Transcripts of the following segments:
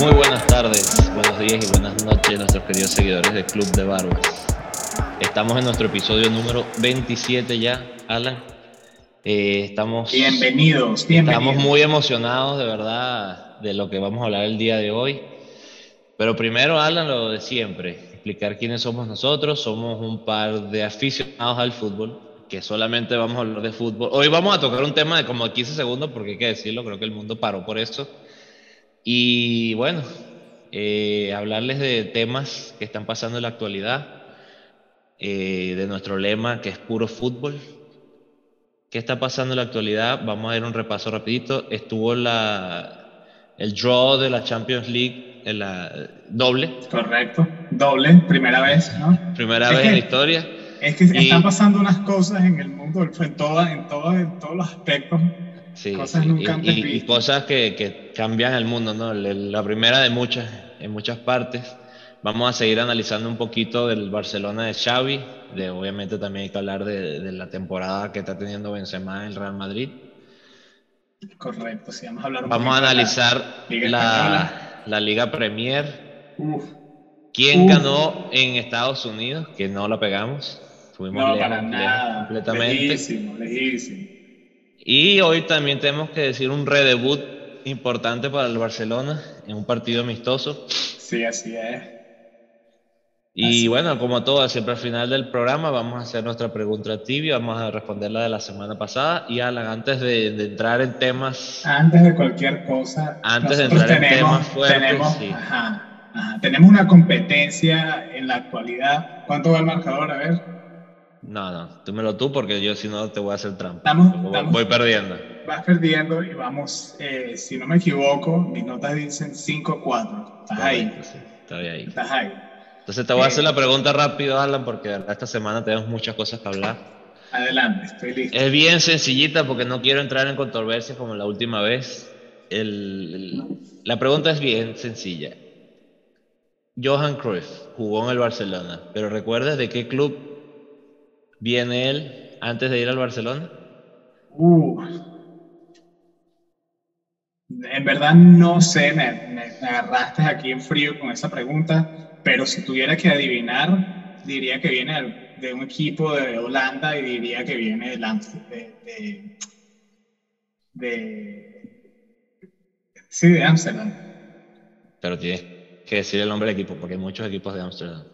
Muy buenas tardes, buenos días y buenas noches nuestros queridos seguidores del Club de Barbas. Estamos en nuestro episodio número 27 ya, Alan. Eh, estamos, bienvenidos, bienvenidos. Estamos muy emocionados de verdad de lo que vamos a hablar el día de hoy. Pero primero, Alan, lo de siempre, explicar quiénes somos nosotros. Somos un par de aficionados al fútbol, que solamente vamos a hablar de fútbol. Hoy vamos a tocar un tema de como 15 segundos, porque hay que decirlo, creo que el mundo paró por eso. Y bueno, eh, hablarles de temas que están pasando en la actualidad, eh, de nuestro lema que es puro fútbol. ¿Qué está pasando en la actualidad? Vamos a dar un repaso rapidito. Estuvo la, el draw de la Champions League, en la doble. Correcto, doble, primera vez, ¿no? Primera vez en la historia. Es que están pasando unas cosas en el mundo, en, en, en, en todos los aspectos Sí, cosas nunca y, y, cosas que, que, cambian el mundo, ¿no? La primera de muchas, en muchas partes. Vamos a seguir analizando un poquito del Barcelona de Xavi, de obviamente también hay que hablar de, de la temporada que está teniendo Benzema en el Real Madrid. Correcto, sí, vamos a hablar un Vamos a analizar la, la, la, Liga Premier. Uf. ¿Quién Uf. ganó en Estados Unidos? Que no la pegamos. Fuimos no, lejos, para nada. completamente. Lejísimo, lejísimo. Y hoy también tenemos que decir un redebut importante para el Barcelona en un partido amistoso. Sí, así es. Y así bueno, como todo, siempre al final del programa vamos a hacer nuestra pregunta tibia, vamos a responder la de la semana pasada. Y Alan, antes de, de entrar en temas... Antes de cualquier cosa... Antes de entrar tenemos, en temas fuertes, tenemos, sí. ajá, ajá, tenemos una competencia en la actualidad. ¿Cuánto va el marcador? A ver. No, no, túmelo tú porque yo si no te voy a hacer trampa. Estamos, voy, estamos, voy perdiendo. Vas perdiendo y vamos, eh, si no me equivoco, mis notas dicen 5-4. Estás ahí. Sí, estoy ahí. Estás ahí. Entonces te voy a hacer la pregunta rápido, Alan, porque esta semana tenemos muchas cosas que hablar. Adelante, estoy listo. Es bien sencillita porque no quiero entrar en controversias como la última vez. El, el, la pregunta es bien sencilla. Johan Cruyff jugó en el Barcelona, pero ¿recuerdas de qué club viene él antes de ir al Barcelona? Uh, en verdad no sé, me, agarraste aquí en frío con esa pregunta, pero si tuviera que adivinar, diría que viene de un equipo de Holanda y diría que viene de, de, de, sí, de Amsterdam. Pero tienes que decir el nombre del equipo, porque hay muchos equipos de Amsterdam.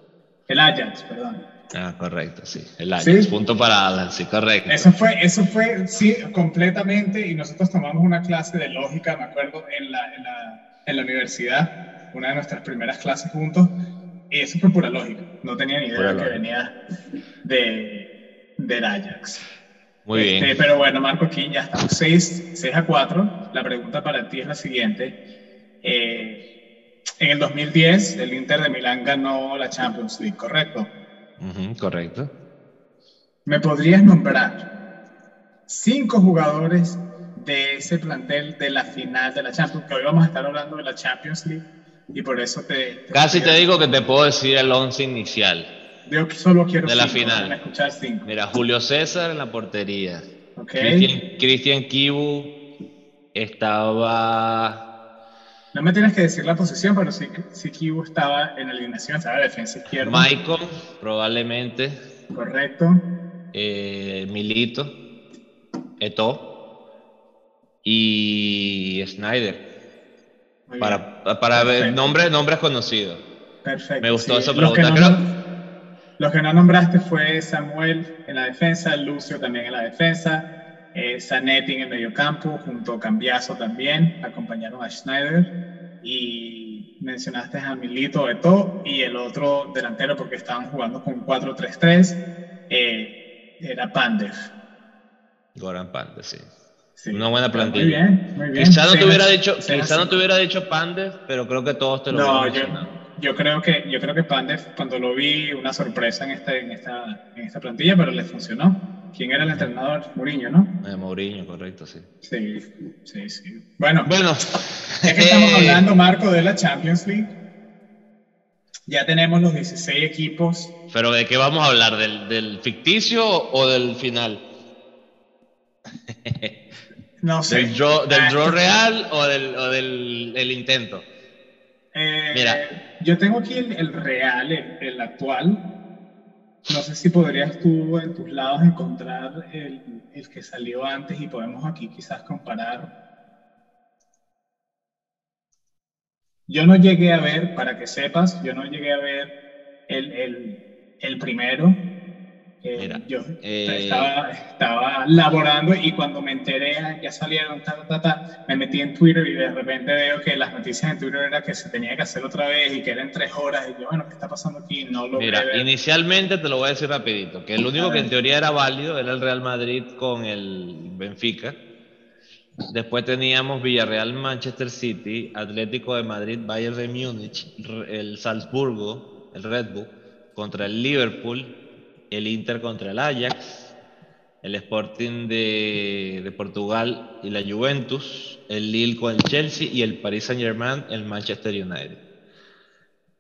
El Ajax, perdón. Ah, correcto, sí. El Ajax, ¿Sí? punto para Alan, sí, correcto. Eso fue, eso fue, sí, completamente, y nosotros tomamos una clase de lógica, me acuerdo, en la, en la, en la universidad, una de nuestras primeras clases juntos, y eso fue pura lógica, no tenía ni idea pura que lógica. venía de, del Ajax. Muy este, bien. Pero bueno, Marco, aquí ya estamos 6, 6 a 4. La pregunta para ti es la siguiente. Eh, en el 2010, el Inter de Milán ganó la Champions League, ¿correcto? Uh -huh, correcto. ¿Me podrías nombrar cinco jugadores de ese plantel de la final de la Champions? Que hoy vamos a estar hablando de la Champions League y por eso te. te Casi te digo que te puedo decir el once inicial. Yo solo quiero de la final. escuchar cinco. Mira, Julio César en la portería. Okay. Cristian Kibu estaba. No me tienes que decir la posición, pero sí, sí Kibu estaba en la alineación, estaba en la defensa izquierda. Michael, probablemente. Correcto. Eh, Milito. Eto. Y Snyder. Para, para ver nombres, nombres conocidos. Perfecto. Me gustó sí. esa pregunta. Los que, Creo... no, los que no nombraste fue Samuel en la defensa, Lucio también en la defensa, eh, Zanetti en el mediocampo, junto a Cambiaso también, acompañaron a Schneider y mencionaste a Milito Eto y el otro delantero porque estaban jugando con 4-3-3 eh, era Pandev. Goran Pandev, sí. Sí. Una buena plantilla. Muy bien, muy bien. Quizá no te hubiera dicho, quizá no te hubiera dicho Pandev, pero creo que todos te lo no, yo, yo creo que yo creo que Pandev cuando lo vi una sorpresa en esta en esta en esta plantilla, pero le funcionó. ¿Quién era el entrenador? Mourinho, ¿no? Eh, Mourinho, correcto, sí. Sí, sí, sí. Bueno, bueno ya que estamos hablando, Marco, de la Champions League, ya tenemos los 16 equipos. ¿Pero de qué vamos a hablar? ¿Del, del ficticio o del final? No sé. ¿Del draw, del draw real o del, o del el intento? Mira. Yo tengo aquí el, real, el, actual. No sé si podrías tú en tus lados encontrar el, el que salió antes y podemos aquí quizás comparar. Yo no llegué a ver, para que sepas, yo no llegué a ver el, el, el primero, yo eh, estaba, estaba, laborando y cuando me enteré, ya salieron, me metí en Twitter y de repente veo que las noticias en Twitter era que se tenía que hacer otra vez y que eran tres horas. Y yo, bueno, ¿qué está pasando aquí? No lo Mira, inicialmente te lo voy a decir rapidito, que el único que en teoría era válido era el Real Madrid con el Benfica. Después teníamos Villarreal, Manchester City, Atlético de Madrid, Bayern de Múnich, el Salzburgo, el Red Bull, contra el Liverpool, el Inter contra el Ajax, el Sporting de, Portugal y la Juventus, el Lille con el Chelsea y el Paris Saint Germain, el Manchester United.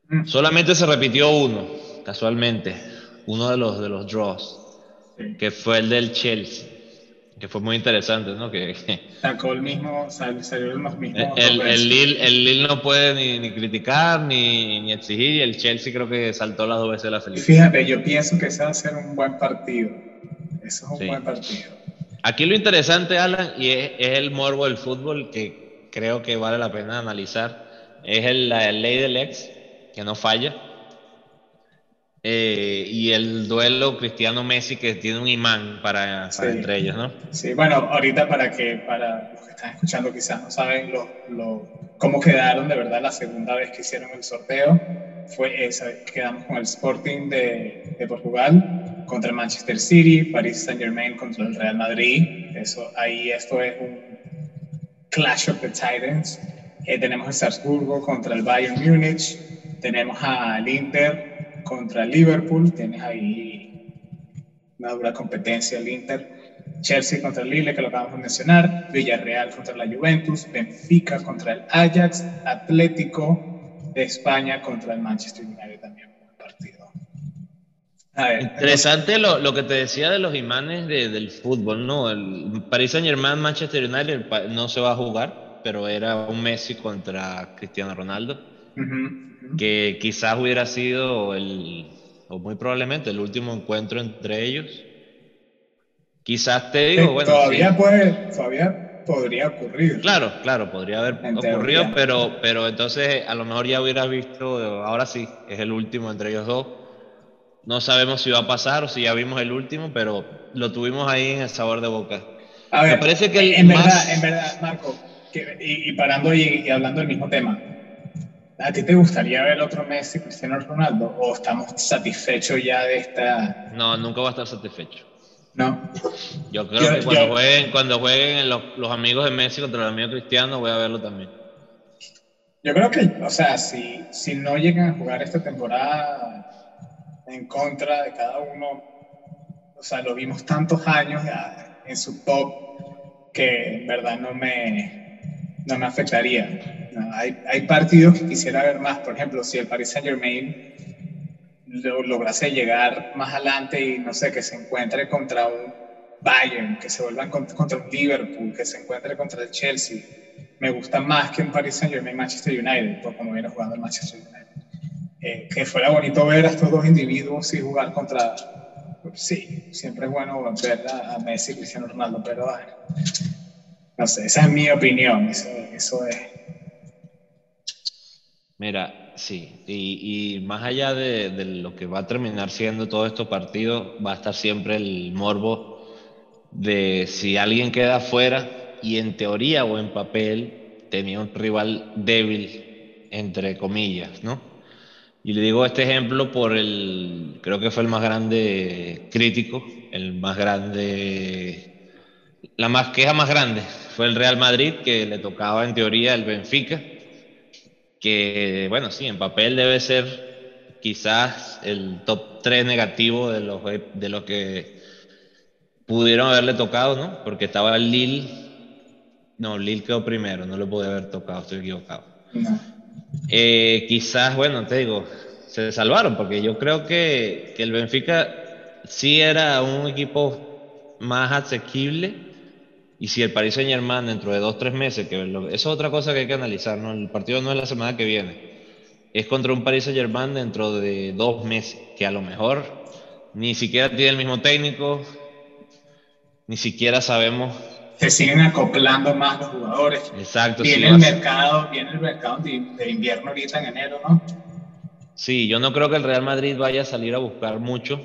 Mm. Solamente se repitió uno, casualmente, uno de los, de los draws, que fue el del Chelsea que fue muy interesante, ¿no? Que, Sacó el mismo, salieron los mismos. El, el, Lille, el Lille no puede ni, ni criticar ni, ni, exigir y el Chelsea creo que saltó las dos veces la felicidad. Fíjate, yo pienso que ese va a ser un buen partido. Eso es un buen partido. Aquí lo interesante, Alan, y es, es, el morbo del fútbol que creo que vale la pena analizar, es el, la ley del ex, que no falla eh, y el duelo Cristiano-Messi que tiene un imán para, entre ellos, ¿no? Sí, bueno, ahorita para que para los que están escuchando quizás no saben lo, lo, cómo quedaron de verdad la segunda vez que hicieron el sorteo, fue esa, quedamos con el Sporting de, de Portugal contra el Manchester City, Paris Saint Germain contra el Real Madrid, eso ahí esto es un Clash of the Titans, eh, tenemos el Salzburgo contra el Bayern Múnich, tenemos al Inter contra el Liverpool, tienes ahí una dura competencia el Inter. Chelsea contra el Lille, que lo acabamos de mencionar, Villarreal contra la Juventus, Benfica contra el Ajax, Atlético de España contra el Manchester United también. Partido. Interesante lo, lo, que te decía de los imanes del fútbol, ¿no? El Paris Saint Germain, Manchester United no se va a jugar, pero era un Messi contra Cristiano Ronaldo que quizás hubiera sido el, o muy probablemente el último encuentro entre ellos. Quizás te digo, bueno. Todavía, puede, todavía podría ocurrir. Claro, claro, podría haber ocurrido, pero, pero entonces a lo mejor ya hubieras visto, ahora sí, es el último entre ellos dos. No sabemos si va a pasar o si ya vimos el último, pero lo tuvimos ahí en el sabor de boca. A ver, Me parece que en, verdad, en verdad, Marco, y, parando y, y hablando del mismo tema, ¿A ti te gustaría ver otro Messi, Cristiano Ronaldo? ¿O estamos satisfechos ya de esta.? No, nunca va a estar satisfecho. No. Yo creo que cuando jueguen, cuando jueguen los, los, amigos de Messi contra los amigos cristianos, voy a verlo también. Yo creo que, o sea, si, si no llegan a jugar esta temporada en contra de cada uno, o sea, lo vimos tantos años en su top que en verdad no me, no me afectaría hay, hay, partidos que quisiera ver más. Por ejemplo, si el Paris Saint Germain lograse llegar más adelante y no sé, que se encuentre contra un Bayern, que se vuelvan contra, un Liverpool, que se encuentre contra el Chelsea, me gusta más que un Paris Saint Germain Manchester United, por como viene jugando el Manchester United. Eh, que fuera bonito ver a estos dos individuos y jugar contra. Sí, siempre es bueno ver a, Messi y Cristiano Ronaldo, pero no sé, esa es mi opinión, eso, eso es Mira, sí, y, más allá de, lo que va a terminar siendo todos estos partidos, va a estar siempre el morbo de si alguien queda fuera y en teoría o en papel tenía un rival débil, entre comillas, ¿no? Y le digo este ejemplo por el, creo que fue el más grande crítico, el más grande, la más queja más grande fue el Real Madrid, que le tocaba en teoría el Benfica que, bueno, sí, en papel debe ser quizás el top 3 negativo de los, de los que pudieron haberle tocado, ¿no? Porque estaba el Lille, no, Lille quedó primero, no lo pude haber tocado, estoy equivocado. Eh, quizás, bueno, te digo, se salvaron, porque yo creo que, que el Benfica sí era un equipo más asequible y si el Paris Saint Germain dentro de dos, tres meses, que eso es otra cosa que hay que analizar, ¿no? El partido no es la semana que viene. es contra un Paris Saint Germain dentro de dos meses, que a lo mejor ni siquiera tiene el mismo técnico, ni siquiera sabemos. Se siguen acoplando más los jugadores. Exacto. Viene el mercado, viene el mercado de, invierno ahorita en enero, ¿no? Sí, yo no creo que el Real Madrid vaya a salir a buscar mucho.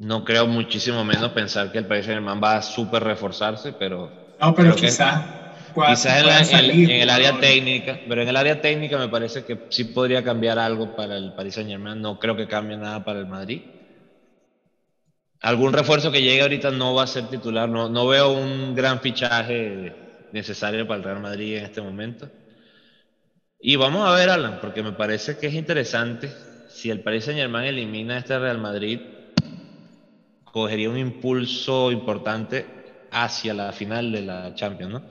No creo muchísimo menos pensar que el Paris Saint Germain va a súper reforzarse, pero. No, pero quizás Quizás en, el área técnica, pero en el área técnica me parece que sí podría cambiar algo para el Paris Saint Germain. No creo que cambie nada para el Madrid. Algún refuerzo que llegue ahorita no va a ser titular. No, no veo un gran fichaje necesario para el Real Madrid en este momento. Y vamos a ver, Alan, porque me parece que es interesante. Si el Paris Saint Germain elimina a este Real Madrid, cogería un impulso importante hacia la final de la Champions, ¿no?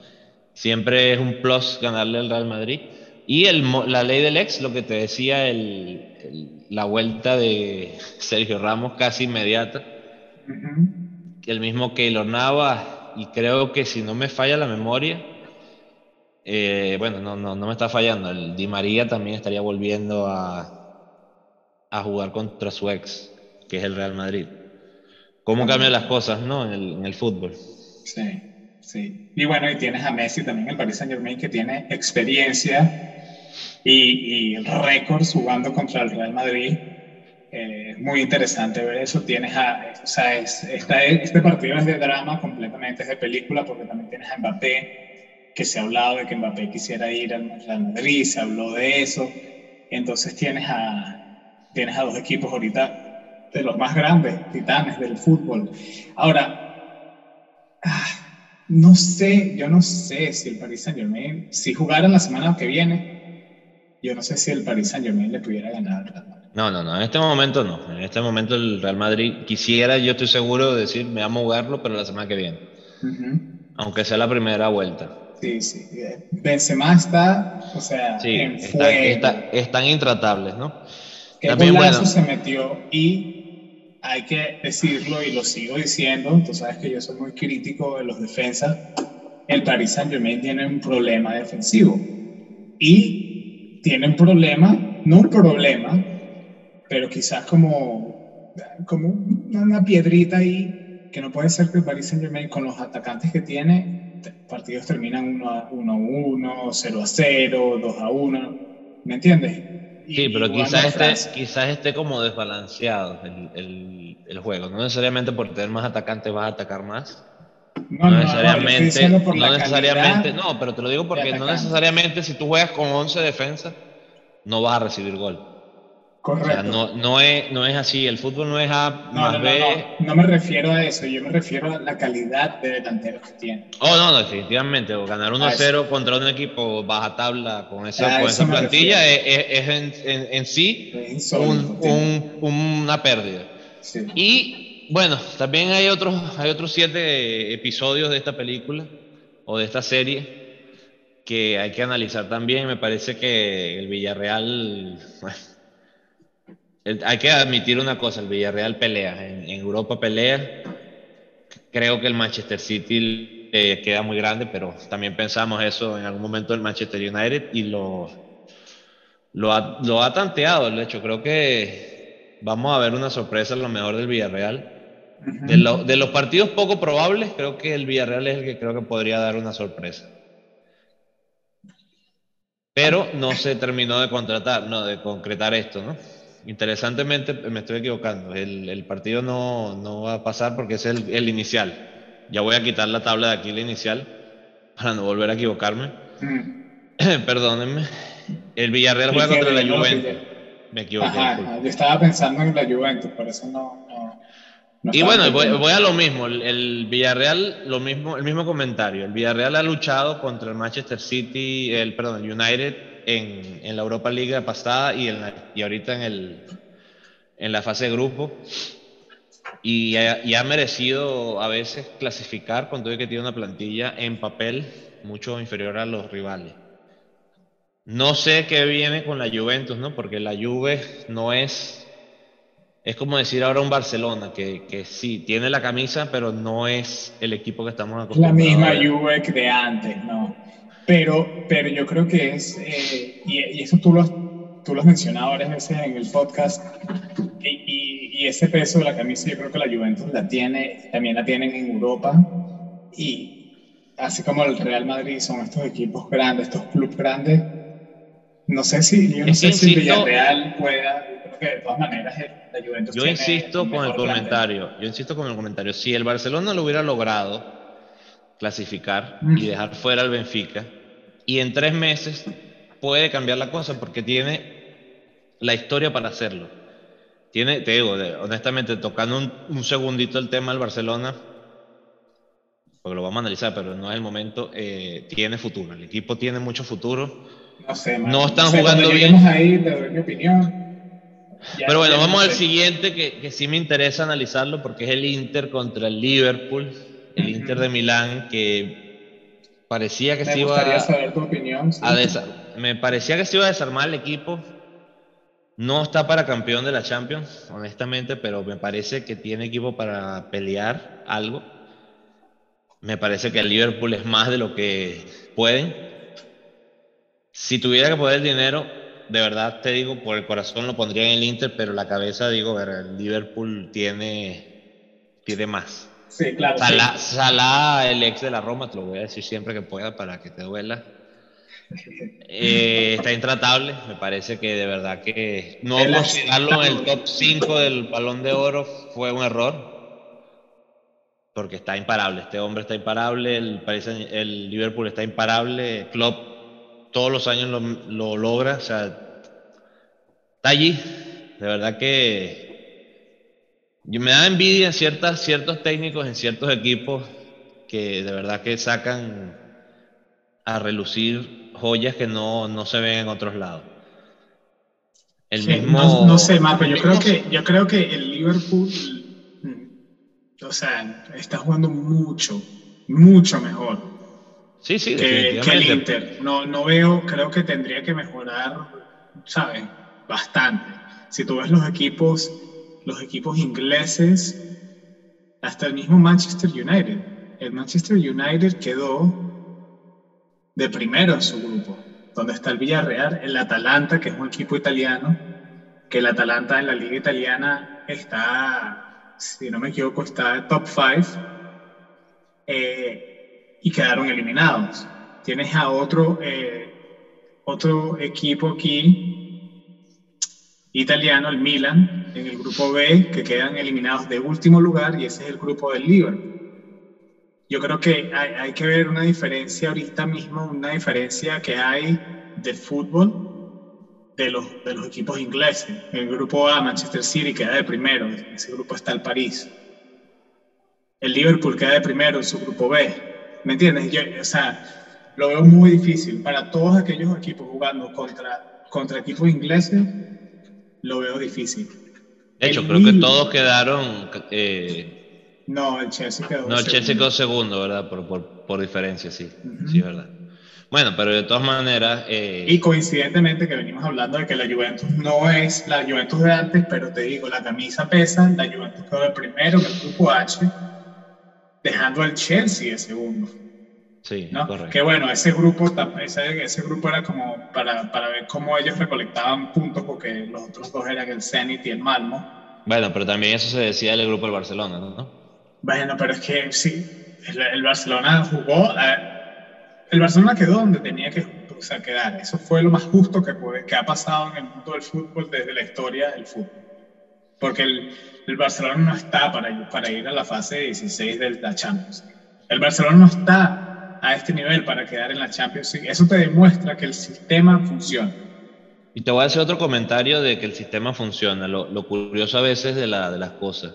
Siempre es un plus ganarle al Real Madrid. Y el, la ley del ex, lo que te decía, el, la vuelta de Sergio Ramos casi inmediata. El mismo que Navas, y creo que si no me falla la memoria, eh, bueno, no, no, no me está fallando, el Di María también estaría volviendo a, a jugar contra su ex, que es el Real Madrid. ¿Cómo cambian las cosas, no? En el, en el fútbol. Sí. Sí. Y bueno, y tienes a Messi también, el Paris Saint Germain, que tiene experiencia y, y récords jugando contra el Real Madrid. Eh, muy interesante ver eso. Tienes a, o sea, es, este partido es de drama completamente, es de película, porque también tienes a Mbappé, que se ha hablado de que Mbappé quisiera ir al Real Madrid, se habló de eso. Entonces tienes a, tienes a dos equipos ahorita de los más grandes, titanes del fútbol. Ahora, ah, no sé, yo no sé si el Paris Saint Germain, si jugaran la semana que viene, yo no sé si el Paris Saint Germain le pudiera ganar al Real Madrid. No, no, no, en este momento no. En este momento el Real Madrid quisiera, yo estoy seguro de decir, me vamos a jugarlo, pero la semana que viene. Aunque sea la primera vuelta. Sí, sí. Benzema está, o sea, en están intratables, ¿no? Qué También, bueno, se metió y hay que decirlo y lo sigo diciendo, tú sabes que yo soy muy crítico de los defensas, el Paris Saint Germain tiene un problema defensivo y tiene un problema, no un problema, pero quizás como, como una piedrita ahí, que no puede ser que el Paris Saint Germain con los atacantes que tiene, partidos terminan 1 a 1, 0 a 0, 2 a 1, ¿me entiendes? Sí, pero quizás esté, quizás esté como desbalanceado el, el, juego. No necesariamente por tener más atacantes vas a atacar más. No, necesariamente, no, no necesariamente, no, pero te lo digo porque no necesariamente si tú juegas con 11 defensas no vas a recibir gol. Correcto. no, no, es, no es así, el fútbol no es A más B. No, me refiero a eso, yo me refiero a la calidad de delanteros que tiene. Oh, no, definitivamente. Ganar 1-0 contra un equipo baja tabla con esa, con esa plantilla es, en, en, sí un, una pérdida. Y bueno, también hay otros, hay otros siete episodios de esta película o de esta serie que hay que analizar también. Me parece que el Villarreal hay que admitir una cosa, el Villarreal pelea, en, Europa pelea, creo que el Manchester City eh, queda muy grande, pero también pensamos eso en algún momento del Manchester United y lo, lo, ha, lo ha tanteado, de hecho, creo que vamos a ver una sorpresa a lo mejor del Villarreal. De, de, los partidos poco probables, creo que el Villarreal es el que creo que podría dar una sorpresa. Pero no se terminó de contratar, no, de concretar esto, ¿no? Interesantemente, me estoy equivocando. El, el partido no, no, va a pasar porque es el, el, inicial. Ya voy a quitar la tabla de aquí, la inicial, para no volver a equivocarme. Mm. Perdónenme. El Villarreal juega contra la Juventus. Me equivoqué. yo estaba pensando en la Juventus, por eso no. no, y bueno, voy, voy, a lo mismo. El, el, Villarreal, lo mismo, el mismo comentario. El Villarreal ha luchado contra el Manchester City, el perdón, el United en, en la Europa League pasada y, en y ahorita en, el, en la fase de grupo. Y ha, y ha, merecido a veces clasificar con todo que tiene una plantilla en papel mucho inferior a los rivales. No sé qué viene con la Juventus, ¿no? Porque la Juve no es. Es como decir ahora un Barcelona, que, que sí, tiene la camisa, pero no es el equipo que estamos acostumbrados. La misma Juve que de antes, ¿no? Pero, pero yo creo que es, eh, y, eso tú lo has tú lo has mencionado varias veces en el podcast, y, y, ese peso de la camisa yo creo que la Juventus la tiene, también la tienen en Europa, y así como el Real Madrid son estos equipos grandes, estos clubes grandes, no sé si, yo no sé si Villarreal pueda, creo que de todas maneras la Juventus Yo insisto con el comentario, yo insisto con el comentario, si el Barcelona lo hubiera logrado clasificar y mm. dejar fuera al Benfica, y en tres meses puede cambiar la cosa porque tiene la historia para hacerlo. Tiene, te digo, honestamente, tocando un, segundito el tema del Barcelona, porque lo vamos a analizar, pero no es el momento, eh, tiene futuro. El equipo tiene mucho futuro. No sé, No están jugando bien. ahí, te doy mi opinión. pero bueno, vamos al siguiente que, que, sí me interesa analizarlo porque es el Inter contra el Liverpool, el Inter de Milán, que parecía que me se iba saber tu opinión. A me parecía que se iba a desarmar el equipo no está para campeón de la Champions, honestamente, pero me parece que tiene equipo para pelear algo. Me parece que el Liverpool es más de lo que pueden. Si tuviera que poner el dinero, de verdad te digo, por el corazón lo pondría en el Inter, pero la cabeza digo, el Liverpool tiene, tiene más. Sí, claro. Salah, el ex de la Roma, te lo voy a decir siempre que pueda para que te duela eh, está intratable, me parece que de verdad que no considerarlo en el top 5 del balón de oro fue un error. Porque está imparable, este hombre está imparable, el, el Liverpool está imparable, Klopp todos los años lo, logra, o sea, está allí. De verdad que me da envidia en ciertas, ciertos técnicos, en ciertos equipos que de verdad que sacan a relucir joyas que no, no se ven en otros lados. El mismo... no, sé, Marco, yo creo, que, yo creo que el Liverpool, mm, o sea, está jugando mucho, mucho mejor. Sí, sí, que, que el Inter. No, no veo, creo que tendría que mejorar, ¿sabes? Bastante. Si tú ves los equipos, los equipos ingleses, hasta el mismo Manchester United. El Manchester United quedó de primero en su grupo, donde está el Villarreal, el Atalanta, que es un equipo italiano, que el Atalanta en la liga italiana está, si no me equivoco, está top 5, eh, y quedaron eliminados. Tienes a otro, eh, otro equipo aquí, italiano, el Milan, en el grupo B, que quedan eliminados de último lugar, y ese es el grupo del Liverpool yo creo que hay, hay, que ver una diferencia ahorita mismo, una diferencia que hay de fútbol de los, de los equipos ingleses. El grupo A, Manchester City, queda de primero, en ese grupo está el París. El Liverpool queda de primero en su grupo B. ¿Me entiendes? Yo, o sea, lo veo muy difícil. Para todos aquellos equipos jugando contra, contra equipos ingleses, lo veo difícil. De hecho, creo que todos quedaron eh, no, el Chelsea quedó No, el Chelsea quedó segundo, ¿verdad? Por, por, por diferencia, sí. Sí, es verdad. Bueno, pero de todas maneras... Eh... Y coincidentemente que venimos hablando de que la Juventus no es la Juventus de antes, pero te digo, la camisa pesa, la Juventus quedó de primero en el grupo H, dejando al Chelsea de segundo. Sí, ¿no? correcto. Que bueno, ese grupo, ese, ese grupo era como para, para, ver cómo ellos recolectaban puntos, porque los otros dos eran el Zenit y el Malmo. Bueno, pero también eso se decía del grupo del Barcelona, ¿no? Bueno, pero es que sí, el, Barcelona jugó, el Barcelona quedó donde tenía que quedar. Eso fue lo más justo que, que ha pasado en el mundo del fútbol desde la historia del fútbol. Porque el, el Barcelona no está para, para ir a la fase 16 de la Champions. El Barcelona no está a este nivel para quedar en la Champions Eso te demuestra que el sistema funciona. Y te voy a hacer otro comentario de que el sistema funciona. Lo, lo curioso a veces de, la, de las cosas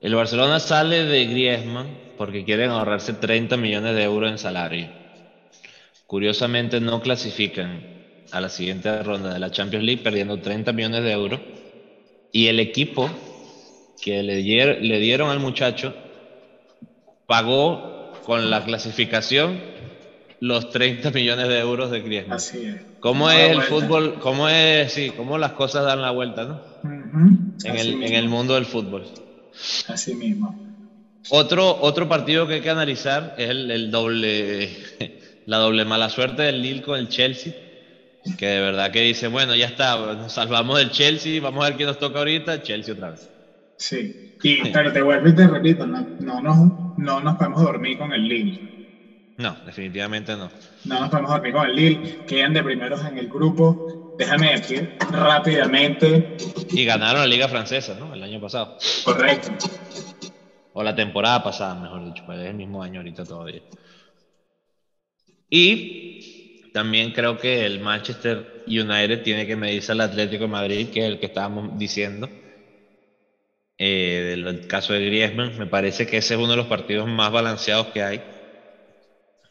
el Barcelona sale de Griezmann porque quieren ahorrarse 30 millones de euros en salario. Curiosamente no clasifican a la siguiente ronda de la Champions League perdiendo 30 millones de euros. Y el equipo que le, dieron al muchacho pagó con la clasificación los 30 millones de euros de Griezmann. Así es. ¿Cómo es el fútbol? ¿Cómo es, sí, cómo las cosas dan la vuelta, ¿no? en, el, en el mundo del fútbol. Así mismo. Otro, otro partido que hay que analizar es el, doble, la doble mala suerte del Lille con el Chelsea. Que de verdad que dice, bueno, ya está, nos salvamos del Chelsea, vamos a ver quién nos toca ahorita, Chelsea otra vez. Sí, y, pero te vuelvo y te repito, no, no, no, no nos podemos dormir con el Lille. No, definitivamente no. No nos podemos dormir con el Lille, quedan de primeros en el grupo. Déjame decir rápidamente. Y ganaron la Liga Francesa, ¿no? El año pasado. Correcto. O la temporada pasada, mejor dicho, pues es el mismo año ahorita todavía. Y también creo que el Manchester United tiene que medirse al Atlético de Madrid, que es el que estábamos diciendo. Eh, del caso de Griezmann, me parece que ese es uno de los partidos más balanceados que hay.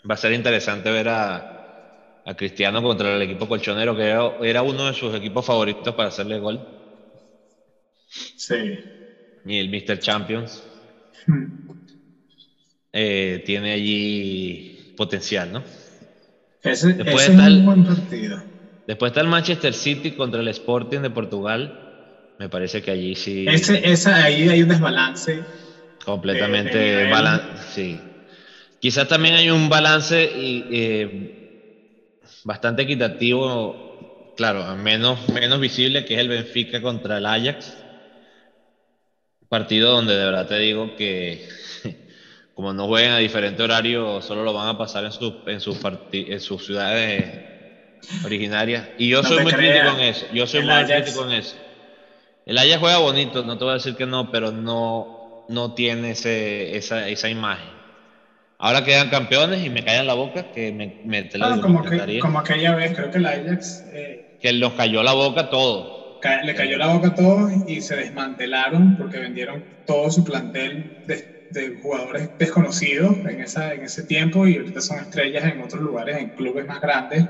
Va a ser interesante ver a, a Cristiano contra el equipo colchonero, que era, uno de sus equipos favoritos para hacerle gol. Sí. Y el Mr. Champions. Hmm. Eh, tiene allí potencial, ¿no? Ese, después está el, un buen partido. Después está el Manchester City contra el Sporting de Portugal. Me parece que allí sí. Ese, esa, ahí hay un desbalance. Completamente balance. Sí. Quizás también hay un balance y, eh, bastante equitativo, claro, menos, menos visible, que es el Benfica contra el Ajax. Partido donde de verdad te digo que como no juegan a diferente horario, solo lo van a pasar en, sus en, sus en sus ciudades originarias. Y yo soy muy crítico en eso. Yo soy muy crítico en eso. El Ajax juega bonito, no te voy a decir que no, pero no, no tiene ese, esa, esa imagen. Ahora quedan campeones y me caen la boca que me, me ah, como, que, como aquella vez, creo que el Ajax... Eh, que nos cayó la boca todo. le cayó la boca a todos y se desmantelaron porque vendieron todo su plantel de de jugadores desconocidos en, esa, en ese tiempo y ahorita son estrellas en otros lugares, en clubes más grandes.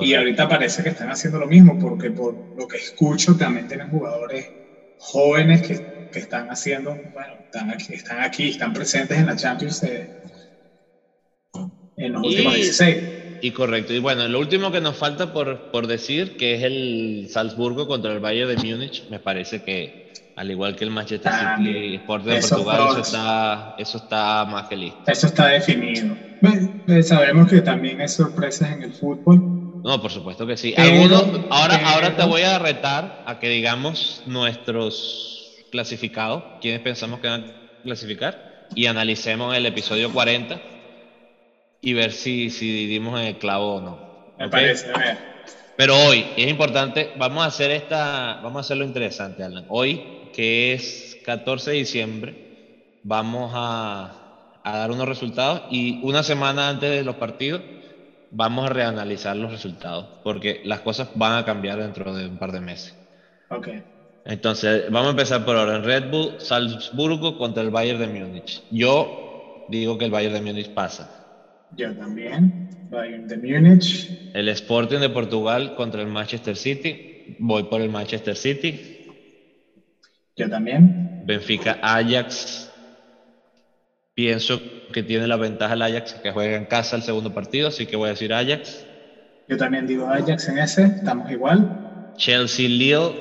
Y ahorita parece que están haciendo lo mismo, porque por lo que escucho también tienen jugadores jóvenes que, que están haciendo, bueno, están aquí, están aquí, están presentes en la Champions en los últimos 16. Y correcto. Y bueno, lo último que nos falta por, por decir, que es el Salzburgo contra el Bayern de Múnich, me parece que al igual que el Manchester City Sport de Portugal, eso está, eso está más que listo. Eso está definido. Eh, sabemos que también hay sorpresas en el fútbol. No, por supuesto que sí. Algunos, ahora, ahora te voy a retar a que digamos nuestros clasificados, quienes pensamos que van a clasificar, y analicemos el episodio 40 y ver si, si dimos en el clavo o no. Me parece, a ver. Pero hoy es importante, vamos a hacer esta, vamos a hacerlo interesante, Alan. Hoy que es 14 de diciembre, vamos a, dar unos resultados y una semana antes de los partidos vamos a reanalizar los resultados, porque las cosas van a cambiar dentro de un par de meses. Ok. Entonces, vamos a empezar por ahora. En Red Bull, Salzburgo contra el Bayern de Múnich. Yo digo que el Bayern de Múnich pasa. Yo también. Bayern de Múnich. El Sporting de Portugal contra el Manchester City. Voy por el Manchester City. Yo también. Benfica, Ajax. Pienso que tiene la ventaja el Ajax que juega en casa el segundo partido, así que voy a decir Ajax. Yo también digo Ajax en ese, estamos igual. Chelsea, Lille,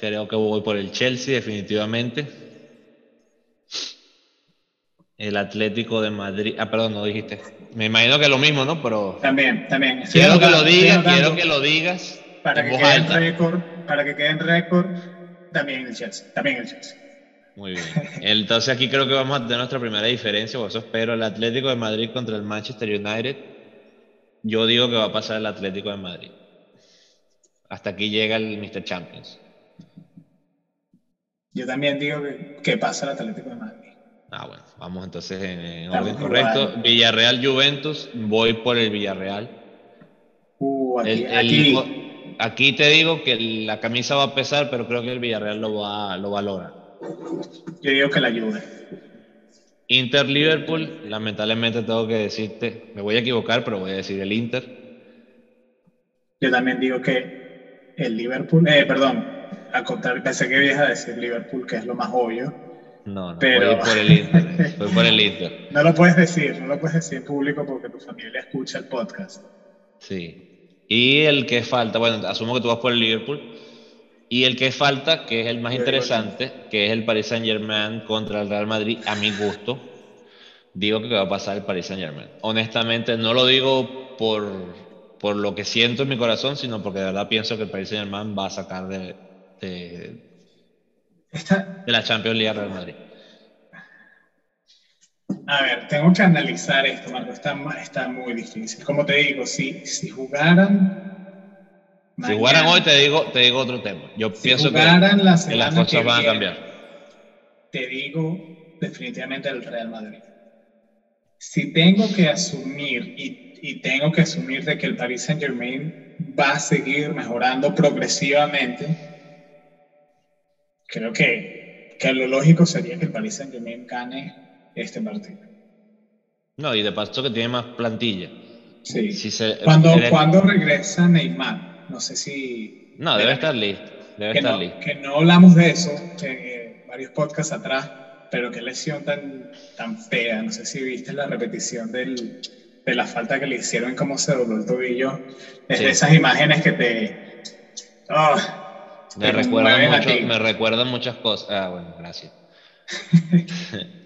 creo que voy por el Chelsea definitivamente. El Atlético de Madrid, ah, perdón, no dijiste. Me imagino que es lo mismo, ¿no? Pero también, también. Quiero que lo digas, quiero que lo digas. Para que quede en récord, para que quede en récord también el Chelsea, también el Chelsea. Muy bien. Entonces aquí creo que vamos a tener nuestra primera diferencia, por eso espero el Atlético de Madrid contra el Manchester United. Yo digo que va a pasar el Atlético de Madrid. Hasta aquí llega el Mr. Champions. Yo también digo que, pasa el Atlético de Madrid. Ah, bueno, vamos entonces en, orden correcto. Villarreal Juventus, voy por el Villarreal. Uh, aquí, aquí te digo que la camisa va a pesar, pero creo que el Villarreal lo va, lo valora. Yo digo que la ayude. Inter Liverpool, lamentablemente tengo que decirte, me voy a equivocar, pero voy a decir el Inter. Yo también digo que el Liverpool, eh, perdón, a contar, pensé que ibas a decir Liverpool, que es lo más obvio. No, no, pero... voy por el Inter. voy por el Inter. No lo puedes decir, no lo puedes decir público porque tu familia escucha el podcast. Sí, y el que falta, bueno, asumo que tú vas por el Liverpool. Y el que falta, que es el más interesante, que es el Paris Saint Germain contra el Real Madrid, a mi gusto, digo que va a pasar el Paris Saint Germain. Honestamente, no lo digo por, por lo que siento en mi corazón, sino porque de verdad pienso que el Paris Saint Germain va a sacar de, de, de la Champions League Real Madrid. A ver, tengo que analizar esto, Marco. Está, está muy difícil. Como te digo, si, si jugaran. Si jugaran hoy, te digo, te digo otro tema. Yo pienso que, que, las cosas van a cambiar. Te digo definitivamente el Real Madrid. Si tengo que asumir, y, y tengo que asumir de que el Paris Saint Germain va a seguir mejorando progresivamente, creo que, que lo lógico sería que el Paris Saint Germain gane este partido. No, y de paso que tiene más plantilla. Sí. cuando, cuando regresa Neymar, no sé si... No, debe estar listo. Debe que, estar no, listo. que no hablamos de eso eh, varios podcasts atrás, pero qué lesión tan, tan fea. No sé si viste la repetición del, de la falta que le hicieron, cómo se dobló el tobillo. Desde sí. esas imágenes que te... Oh, me, recuerdan mucho, me recuerdan muchas cosas. Ah, bueno, gracias.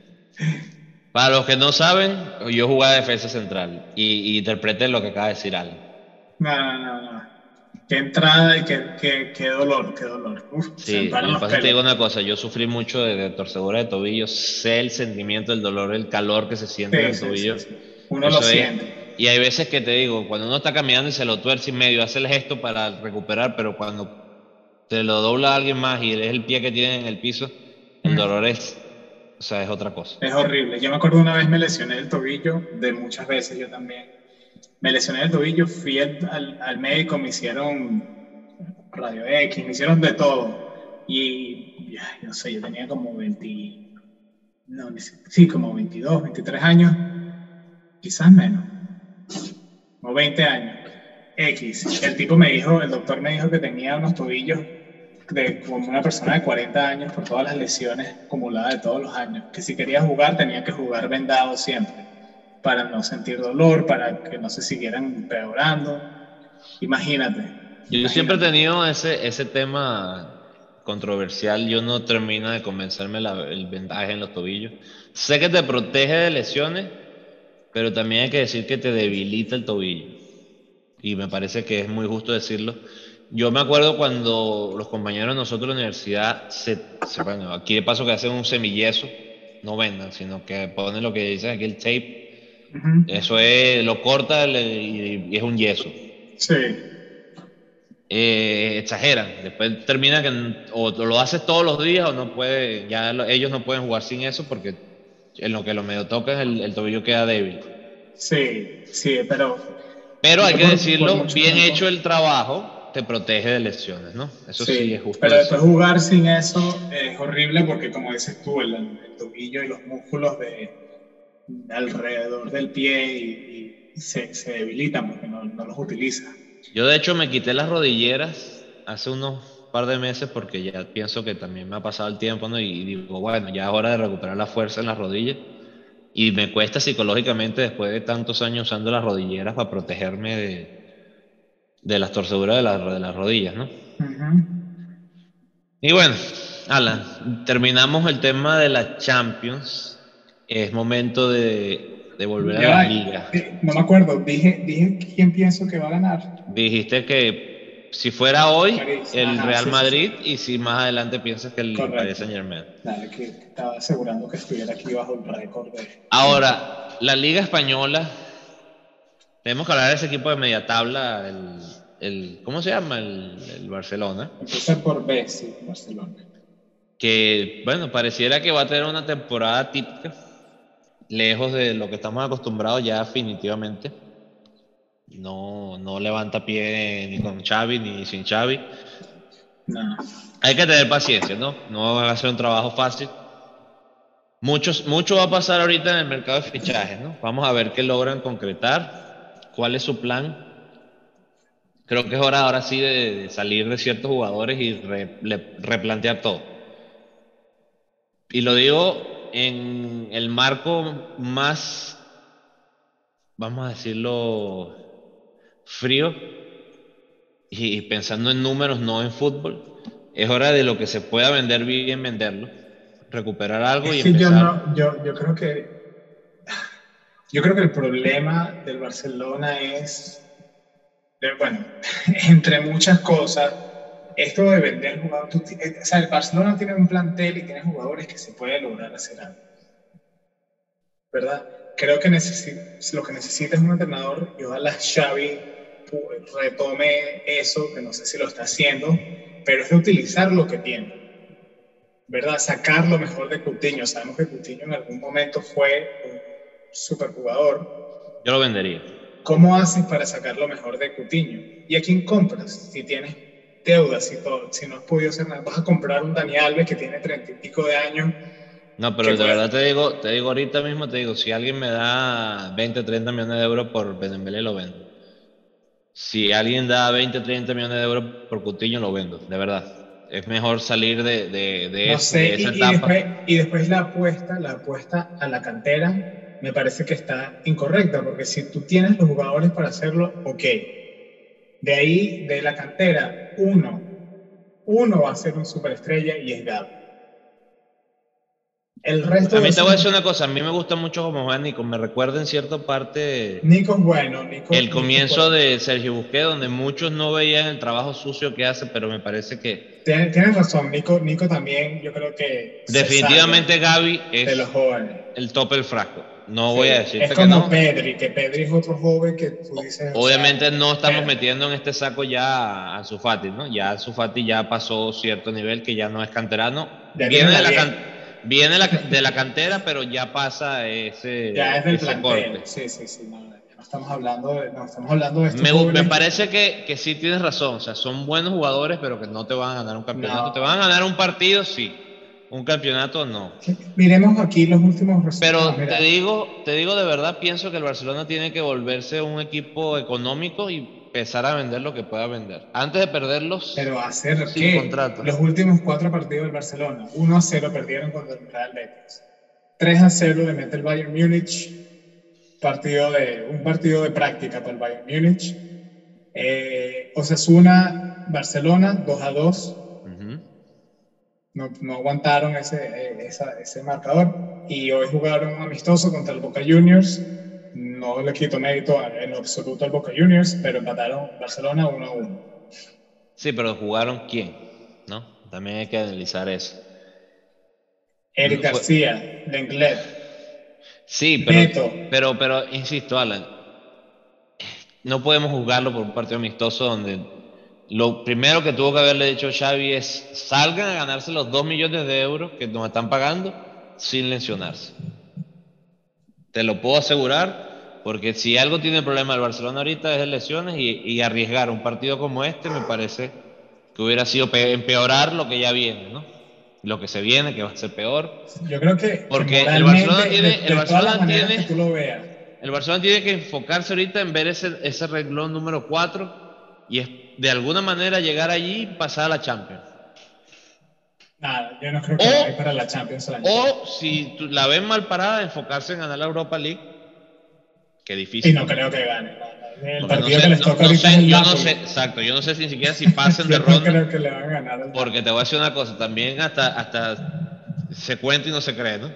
Para los que no saben, yo jugaba defensa central y, y interpreté lo que acaba de decir Al. No, no, no, no. Qué entrada y qué, qué, qué dolor, qué dolor. Uf, sí, lo pasa te digo una cosa, yo sufrí mucho de, de, torcedura de tobillo, sé el sentimiento, el dolor, el calor que se siente sí, en el sí, tobillo. Sí, uno Eso lo es, siente. Y hay veces que te digo, cuando uno está caminando y se lo tuerce y medio, hace el gesto para recuperar, pero cuando te lo dobla alguien más y es el pie que tiene en el piso, el dolor es o sea, es otra cosa. Es horrible. Yo me acuerdo una vez me lesioné el tobillo, de muchas veces yo también. Me lesioné el tobillo, fui al, al médico, me hicieron radio X, me hicieron de todo. Y ya, no sé, yo tenía como 20, no, sí, como 22, 23 años, quizás menos, o 20 años. X. El tipo me dijo, el doctor me dijo que tenía unos tobillos de como una persona de 40 años por todas las lesiones acumuladas de todos los años, que si quería jugar tenía que jugar vendado siempre, para no sentir dolor, para que no se siguieran empeorando. Imagínate. Yo imagínate. siempre he tenido ese, ese tema controversial, yo no termino de convencerme la, el vendaje en los tobillos. Sé que te protege de lesiones, pero también hay que decir que te debilita el tobillo. Y me parece que es muy justo decirlo yo me acuerdo cuando los compañeros de nosotros de la universidad, se, se, bueno, aquí de paso que hacen un semilleso, no vendan, sino que ponen lo que dicen aquí el tape. Uh -huh. Eso es, lo corta y, y, es un yeso. Sí. Eh, exageran. Después termina que o lo haces todos los días o no puede, ya lo, ellos no pueden jugar sin eso porque en lo que lo medio tocan el, el tobillo queda débil. Sí, sí, pero. Pero hay que decirlo, bien tiempo. hecho el trabajo, te protege de lesiones, ¿no? Eso sí, sí es justo. Pero después jugar sin eso es horrible porque, como dices tú, el, el tobillo y los músculos de alrededor del pie y, y se, se, debilitan porque no, no, los utilizas. Yo, de hecho, me quité las rodilleras hace unos par de meses porque ya pienso que también me ha pasado el tiempo, ¿no? Y digo, bueno, ya es hora de recuperar la fuerza en las rodillas. Y me cuesta psicológicamente, después de tantos años usando las rodilleras para protegerme de de las torceduras de, la, de las rodillas, ¿no? Uh -huh. Y bueno, Alan, terminamos el tema de la Champions. Es momento de, de volver ya, a la liga. Eh, no me acuerdo, dije, dije quién pienso que va a ganar. Dijiste que si fuera hoy París. el Ajá, Real sí, Madrid sí. y si más adelante piensas que el Paris Saint Germain. Dale, que estaba asegurando que estuviera aquí bajo el récord de... Ahora, la Liga Española tenemos que hablar de ese equipo de media tabla, el, el ¿cómo se llama? El, el Barcelona. Empieza por B, sí, Barcelona. Que, bueno, pareciera que va a tener una temporada típica, lejos de lo que estamos acostumbrados ya definitivamente. No, no levanta pie ni con Xavi ni sin Xavi. No. Hay que tener paciencia, ¿no? No va a ser un trabajo fácil. Muchos, mucho va a pasar ahorita en el mercado de fichajes, ¿no? Vamos a ver qué logran concretar cuál es su plan. Creo que es hora ahora sí de, de salir de ciertos jugadores y re, le, replantear todo. Y lo digo en el marco más, vamos a decirlo, frío y pensando en números, no en fútbol. Es hora de lo que se pueda vender bien, venderlo, recuperar algo es y empezar. Yo, no, yo, yo creo que yo creo que el problema del Barcelona es bueno, entre muchas cosas, esto de vender jugadores, eh, o sea, el Barcelona tiene un plantel y tiene jugadores que se puede lograr hacer algo. ¿Verdad? Creo que lo que necesita es un entrenador y ojalá Xavi retome eso, que no sé si lo está haciendo, pero es de utilizar lo que tiene. ¿Verdad? Sacar lo mejor de Coutinho. Sabemos que Coutinho en algún momento fue un superjugador. Yo lo vendería. ¿Cómo haces para sacar lo mejor de Coutinho? ¿Y a quién compras? Si tienes deudas y todo, si no has podido hacer nada, vas a comprar un Dani Alves que tiene treinta y pico de años. No, pero de verdad te digo, te digo ahorita mismo, te digo, si alguien me da 20, 30 millones de euros por Dembélé, lo vendo. Si alguien da 20, 30 millones de euros por Coutinho, lo vendo, de verdad. Es mejor salir de, de, de, esa etapa. después, y después la apuesta, la apuesta a la cantera, me parece que está incorrecta, porque si tú tienes los jugadores para hacerlo, ok. De ahí, de la cantera, uno, uno va a ser un superestrella y es Gab. El resto a mí te voy a decir una cosa, a mí me gusta mucho como juega Nico, me recuerda en cierta parte Nico es bueno, Nico, el comienzo de Sergio Busqué, donde muchos no veían el trabajo sucio que hace, pero me parece que... Tienes, razón, Nico, Nico también, yo creo que... Definitivamente Gaby es de los jóvenes. el top del frasco. No voy a decir es como Pedri, que Pedri es otro joven que tú dices. Obviamente no estamos metiendo en este saco ya a Sufati, ¿no? Ya Sufati ya pasó cierto nivel que ya no es canterano. viene de la, viene de la cantera, pero ya pasa ese. Ya es del. Sí, sí, sí. No, estamos hablando de, no estamos hablando de me, me, parece que, que, sí tienes razón. O sea, son buenos jugadores, pero que no te van a ganar un campeonato. Te van a ganar un partido, sí un campeonato no. Miremos aquí los últimos resultados. Pero te digo, te digo de verdad, pienso que el Barcelona tiene que volverse un equipo económico y empezar a vender lo que pueda vender. Antes de perderlos. Pero hacer qué? Contrato. Los últimos cuatro partidos del Barcelona. 1 a 0 perdieron contra el Real Betis. 3 a 0 le mete el Bayern Múnich. Partido de, un partido de práctica para el Bayern Múnich. Eh, Osasuna, Barcelona, 2 a 2 no, no aguantaron ese, eh, ese marcador y hoy jugaron amistoso contra el Boca Juniors. No le quito mérito en absoluto al Boca Juniors, pero empataron Barcelona 1 a 1. Sí, pero jugaron quién, ¿no? También hay que analizar eso. Eric García, Lenglet. Sí, pero, pero, pero, insisto, Alan, no podemos jugarlo por un partido amistoso donde lo primero que tuvo que haberle dicho Xavi es salgan a ganarse los 2 millones de euros que nos están pagando sin lesionarse. Te lo puedo asegurar, porque si algo tiene problema el Barcelona ahorita es lesiones y, arriesgar un partido como este me parece que hubiera sido empeorar lo que ya viene, ¿no? Lo que se viene, que va a ser peor. Yo creo que porque el Barcelona tiene, el Barcelona tiene, el Barcelona tiene que enfocarse ahorita en ver ese, ese reglón número 4 y es de alguna manera llegar allí y pasar a la Champions. Nada, yo no creo que o, para la Champions. o si la ven mal parada, enfocarse en ganar la Europa League. Qué difícil. Y no creo que gane. El partido que les toca ahorita es Yo no sé, exacto, yo no sé si ni siquiera si pasen de ronda. creo que le van a ganar. Porque te voy a decir una cosa, también hasta, hasta se cuenta y no se cree, ¿no?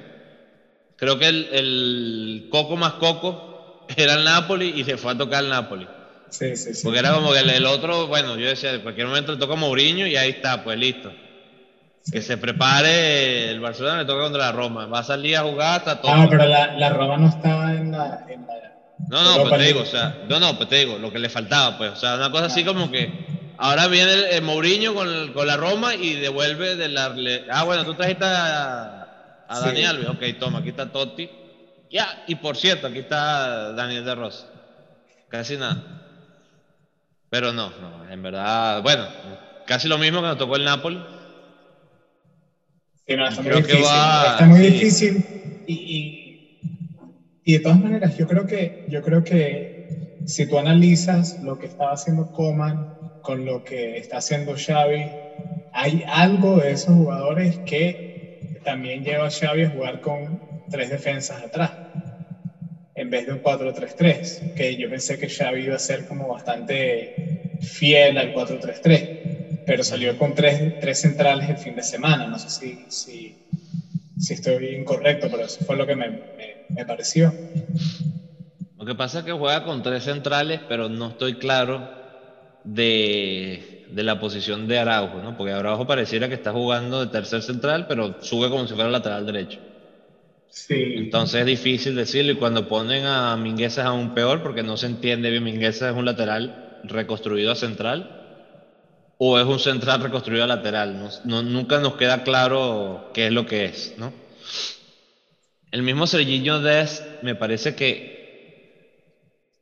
Creo que el, el coco más coco era el Napoli y se fue a tocar el Napoli. Sí, sí, sí. Porque era como que el, otro, bueno, yo decía, en cualquier momento le toca a Mourinho y ahí está, pues listo. Que se prepare el Barcelona, le toca contra la Roma. Va a salir a jugar hasta todo. Ah, pero la, la Roma no estaba en la. En no, no, pues te digo, o sea, no, no, pues te digo, lo que le faltaba, pues, o sea, una cosa así como que ahora viene el, Mourinho con, con, la Roma y devuelve de la. ah, bueno, tú trajiste a, a Daniel, ok, toma, aquí está Totti. Ya, y por cierto, aquí está Daniel de Rosa. Casi nada. Pero no, no, en verdad, bueno, casi lo mismo que nos tocó el Napoli. Sí, no, está muy difícil. está muy difícil. Y, y, y, de todas maneras, yo creo que, yo creo que si tú analizas lo que estaba haciendo Coman con lo que está haciendo Xavi, hay algo de esos jugadores que también lleva a Xavi a jugar con tres defensas atrás en vez de un 4-3-3, que yo pensé que Xavi iba a ser como bastante fiel al 4-3-3, pero salió con tres, tres, centrales el fin de semana, no sé si, si, si estoy incorrecto, pero eso fue lo que me, me, pareció. Lo que pasa es que juega con tres centrales, pero no estoy claro de, de la posición de Araujo, ¿no? Porque Araujo pareciera que está jugando de tercer central, pero sube como si fuera lateral derecho. Sí. Entonces es difícil decirlo y cuando ponen a Mingueza es aún peor porque no se entiende bien. Mingueza es un lateral reconstruido a central o es un central reconstruido a lateral. No, nunca nos queda claro qué es lo que es, ¿no? El mismo Serginho Dest me parece que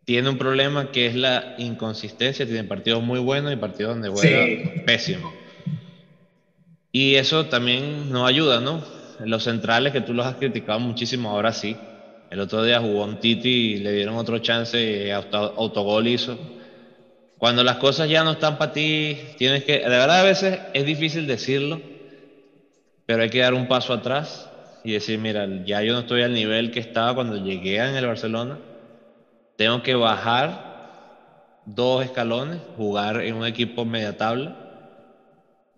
tiene un problema que es la inconsistencia. Tiene partidos muy buenos y partidos donde juega pésimo. Y eso también nos ayuda, ¿no? Los centrales que tú los has criticado muchísimo, ahora sí. El otro día jugó un Titi y le dieron otro chance autogol hizo. Cuando las cosas ya no están para ti, tienes que. De verdad, a veces es difícil decirlo, pero hay que dar un paso atrás y decir: Mira, ya yo no estoy al nivel que estaba cuando llegué en el Barcelona tengo que bajar dos escalones, jugar en un equipo media tabla.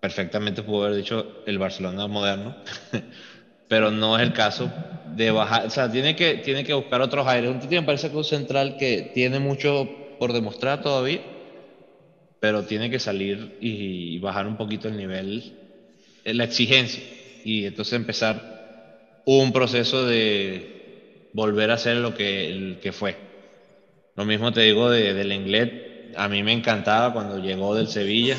Perfectamente puedo haber dicho el Barcelona moderno, pero no es el caso de bajar. O sea, tiene que, tiene que buscar otros aires. Un me parece que un central que tiene mucho por demostrar todavía, pero tiene que salir y bajar un poquito el nivel, la exigencia, y entonces empezar un proceso de volver a ser lo que, el que fue. Lo mismo te digo de, del inglés. A mí me encantaba cuando llegó del Sevilla.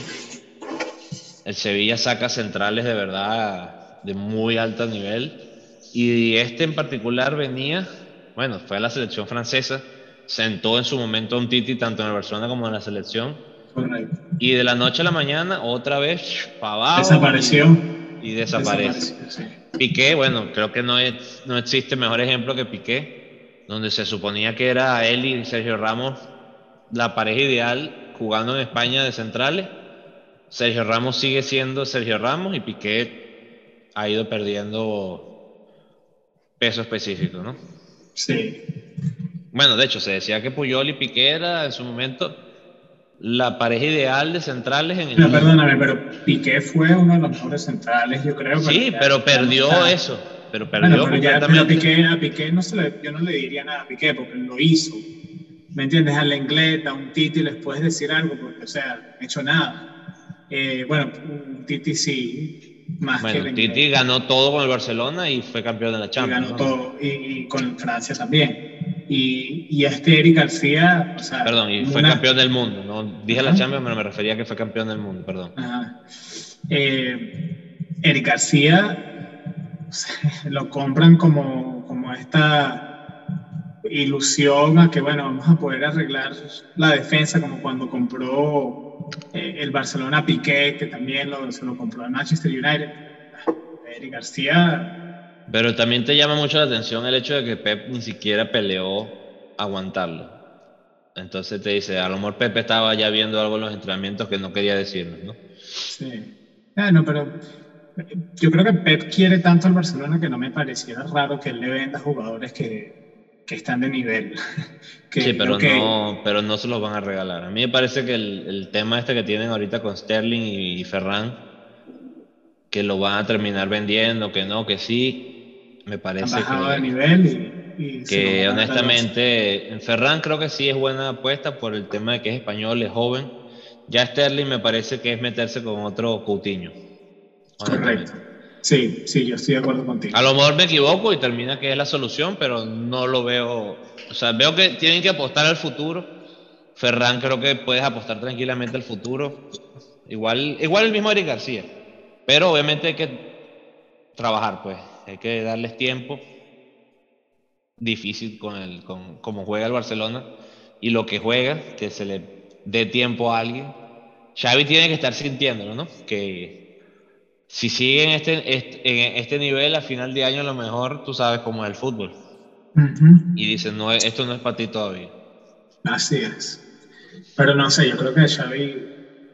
El Sevilla saca centrales de verdad de muy alto nivel. Y este en particular venía, bueno, fue a la selección francesa, sentó en su momento a un Titi tanto en el Barcelona como en la selección. Y de la noche a la mañana, otra vez, para abajo. Desapareció. Y, desaparece. Piqué, bueno, creo que no, no existe mejor ejemplo que Piqué donde se suponía que era él y Sergio Ramos la pareja ideal jugando en España de centrales. Sergio Ramos sigue siendo Sergio Ramos y Piqué ha ido perdiendo peso específico, ¿no? Sí. Bueno, de hecho, se decía que Puyol y Piqué era en su momento la pareja ideal de centrales en el. No, perdóname, pero Piqué fue uno de los mejores centrales, yo creo. Sí, pero perdió eso. Pero perdió bueno, Piqué, a Piqué no se le, yo no le diría nada a Piqué porque lo hizo. ¿Me entiendes? Al inglés, a un Titi les puedes decir algo porque, o sea, no hecho nada. Eh, bueno, Titi sí, más bueno, que Titi ganó todo con el Barcelona y fue campeón de la Champions. ganó todo, y, con Francia también. Y, y este Eric García, o sea, Perdón, y fue campeón del mundo. No dije la Champions, pero me refería a que fue campeón del mundo, perdón. Eh, Eric García lo compran como, como esta ilusión a que, bueno, vamos a poder arreglar la defensa como cuando compró el Barcelona Piqué, que también lo, se lo compró el Manchester United. Eric García. Pero también te llama mucho la atención el hecho de que Pep ni siquiera peleó aguantarlo. Entonces te dice, a lo mejor Pep estaba ya viendo algo en los entrenamientos que no quería decirnos, ¿no? Sí. Bueno, pero yo creo que Pep quiere tanto al Barcelona que no me pareciera raro que él le venda jugadores que, que están de nivel. sí, pero, no, pero no se los van a regalar. A mí me parece que el, el tema este que tienen ahorita con Sterling y, Ferran, que lo van a terminar vendiendo, que no, que sí, me parece que, de nivel y, que honestamente en Ferran creo que sí es buena apuesta por el tema de que es español, es joven. Ya Sterling me parece que es meterse con otro Coutinho. Correcto. Sí, sí, yo estoy de acuerdo contigo. A lo mejor me equivoco y termina que es la solución, pero no lo veo. O sea, veo que tienen que apostar al futuro. Ferran creo que puedes apostar tranquilamente al futuro. Igual, igual el mismo Eric García. Pero obviamente hay que trabajar, pues. Hay que darles tiempo. Difícil con el, con cómo juega el Barcelona y lo que juega, que se le dé tiempo a alguien. Xavi tiene que estar sintiéndolo, ¿no? Que si sigue en este, este, este nivel a final de año, a lo mejor tú sabes cómo es el fútbol. Y dicen, no, esto no es para ti todavía. Así es. Pero no sé, yo creo que a Xavi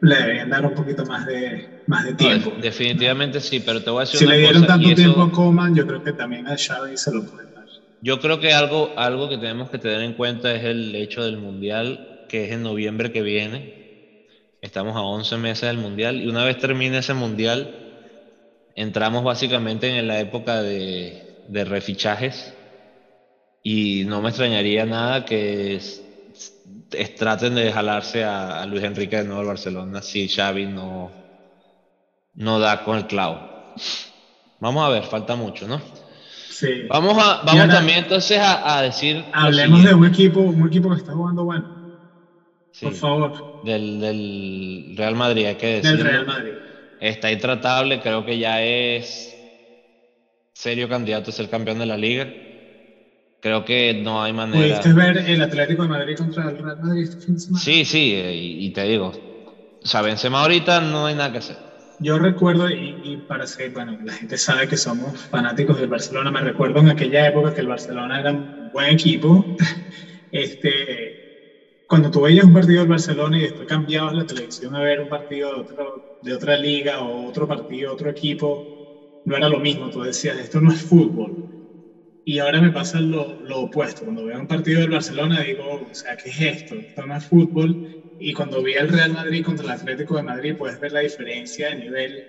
le deberían dar un poquito más de, más de tiempo. definitivamente sí, pero te voy a decir si una cosa. Si le dieron tanto tiempo a Coman, yo creo que también a Xavi se lo pueden dar. Yo creo que algo, algo que tenemos que tener en cuenta es el hecho del Mundial, que es en noviembre que viene. Estamos a 11 meses del Mundial y una vez termine ese Mundial entramos básicamente en la época de, refichajes y no me extrañaría nada que traten de jalarse a, Luis Enrique de nuevo al Barcelona si Xavi no, no da con el clavo. Vamos a ver, falta mucho, ¿no? Sí. Vamos, a, vamos también entonces a, decir. Hablemos de un equipo, un equipo que está jugando bueno. Por favor. Del, del, Real Madrid, hay que decir. Del Real Madrid. Está intratable, creo que ya es serio candidato a ser campeón de la liga. Creo que no hay manera. ¿Pudiste ver el Atlético de Madrid contra el Real Madrid este fin de semana? Sí, sí, y, te digo, o sea, Benzema ahorita no hay nada que hacer. Yo recuerdo, y, y, para que, bueno, la gente sabe que somos fanáticos del Barcelona, me recuerdo en aquella época que el Barcelona era un buen equipo. este, cuando tú veías un partido del Barcelona y después cambiabas la televisión a ver un partido de, otro, de otra liga o otro partido, otro equipo, no era lo mismo. Tú decías, esto no es fútbol y ahora me pasa lo, lo, opuesto. Cuando veo un partido del Barcelona digo, o sea, ¿qué es esto? Esto no es fútbol. Y cuando vi al Real Madrid contra el Atlético de Madrid, puedes ver la diferencia de nivel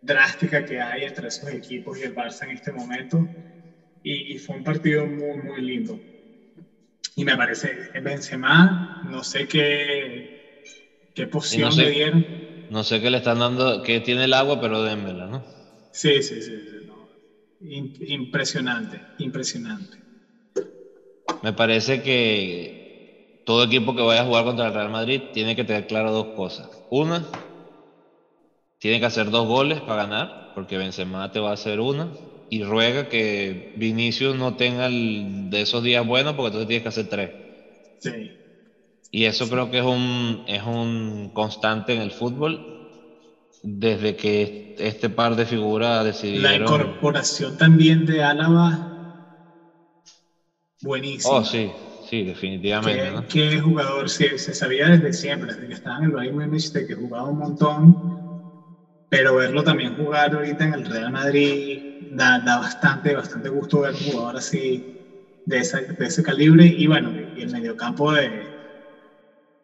drástica que hay entre esos equipos y el Barça en este momento. Y, fue un partido muy, muy lindo. Y me parece, Benzema, no sé qué, qué posición le dieron. No sé qué le están dando, que tiene el agua, pero démela, ¿no? Sí, sí, sí. Impresionante, impresionante. Me parece que todo equipo que vaya a jugar contra el Real Madrid tiene que tener claro dos cosas. Una, tiene que hacer dos goles para ganar, porque Benzema te va a hacer una. Y ruega que Vinicius no tenga de esos días buenos, porque entonces tienes que hacer tres. Sí. Y eso creo que es un, es un constante en el fútbol desde que este par de figuras decidieron... La incorporación también de Álava, buenísimo. Oh, sí, sí, definitivamente. ¿Qué, jugador? Se, se, sabía desde siempre, desde que estaba en el Bayern Múnich, de que jugaba un montón, pero verlo también jugar ahorita en el Real Madrid da, da bastante, bastante gusto ver un jugador así de, de ese calibre y bueno, y el mediocampo de,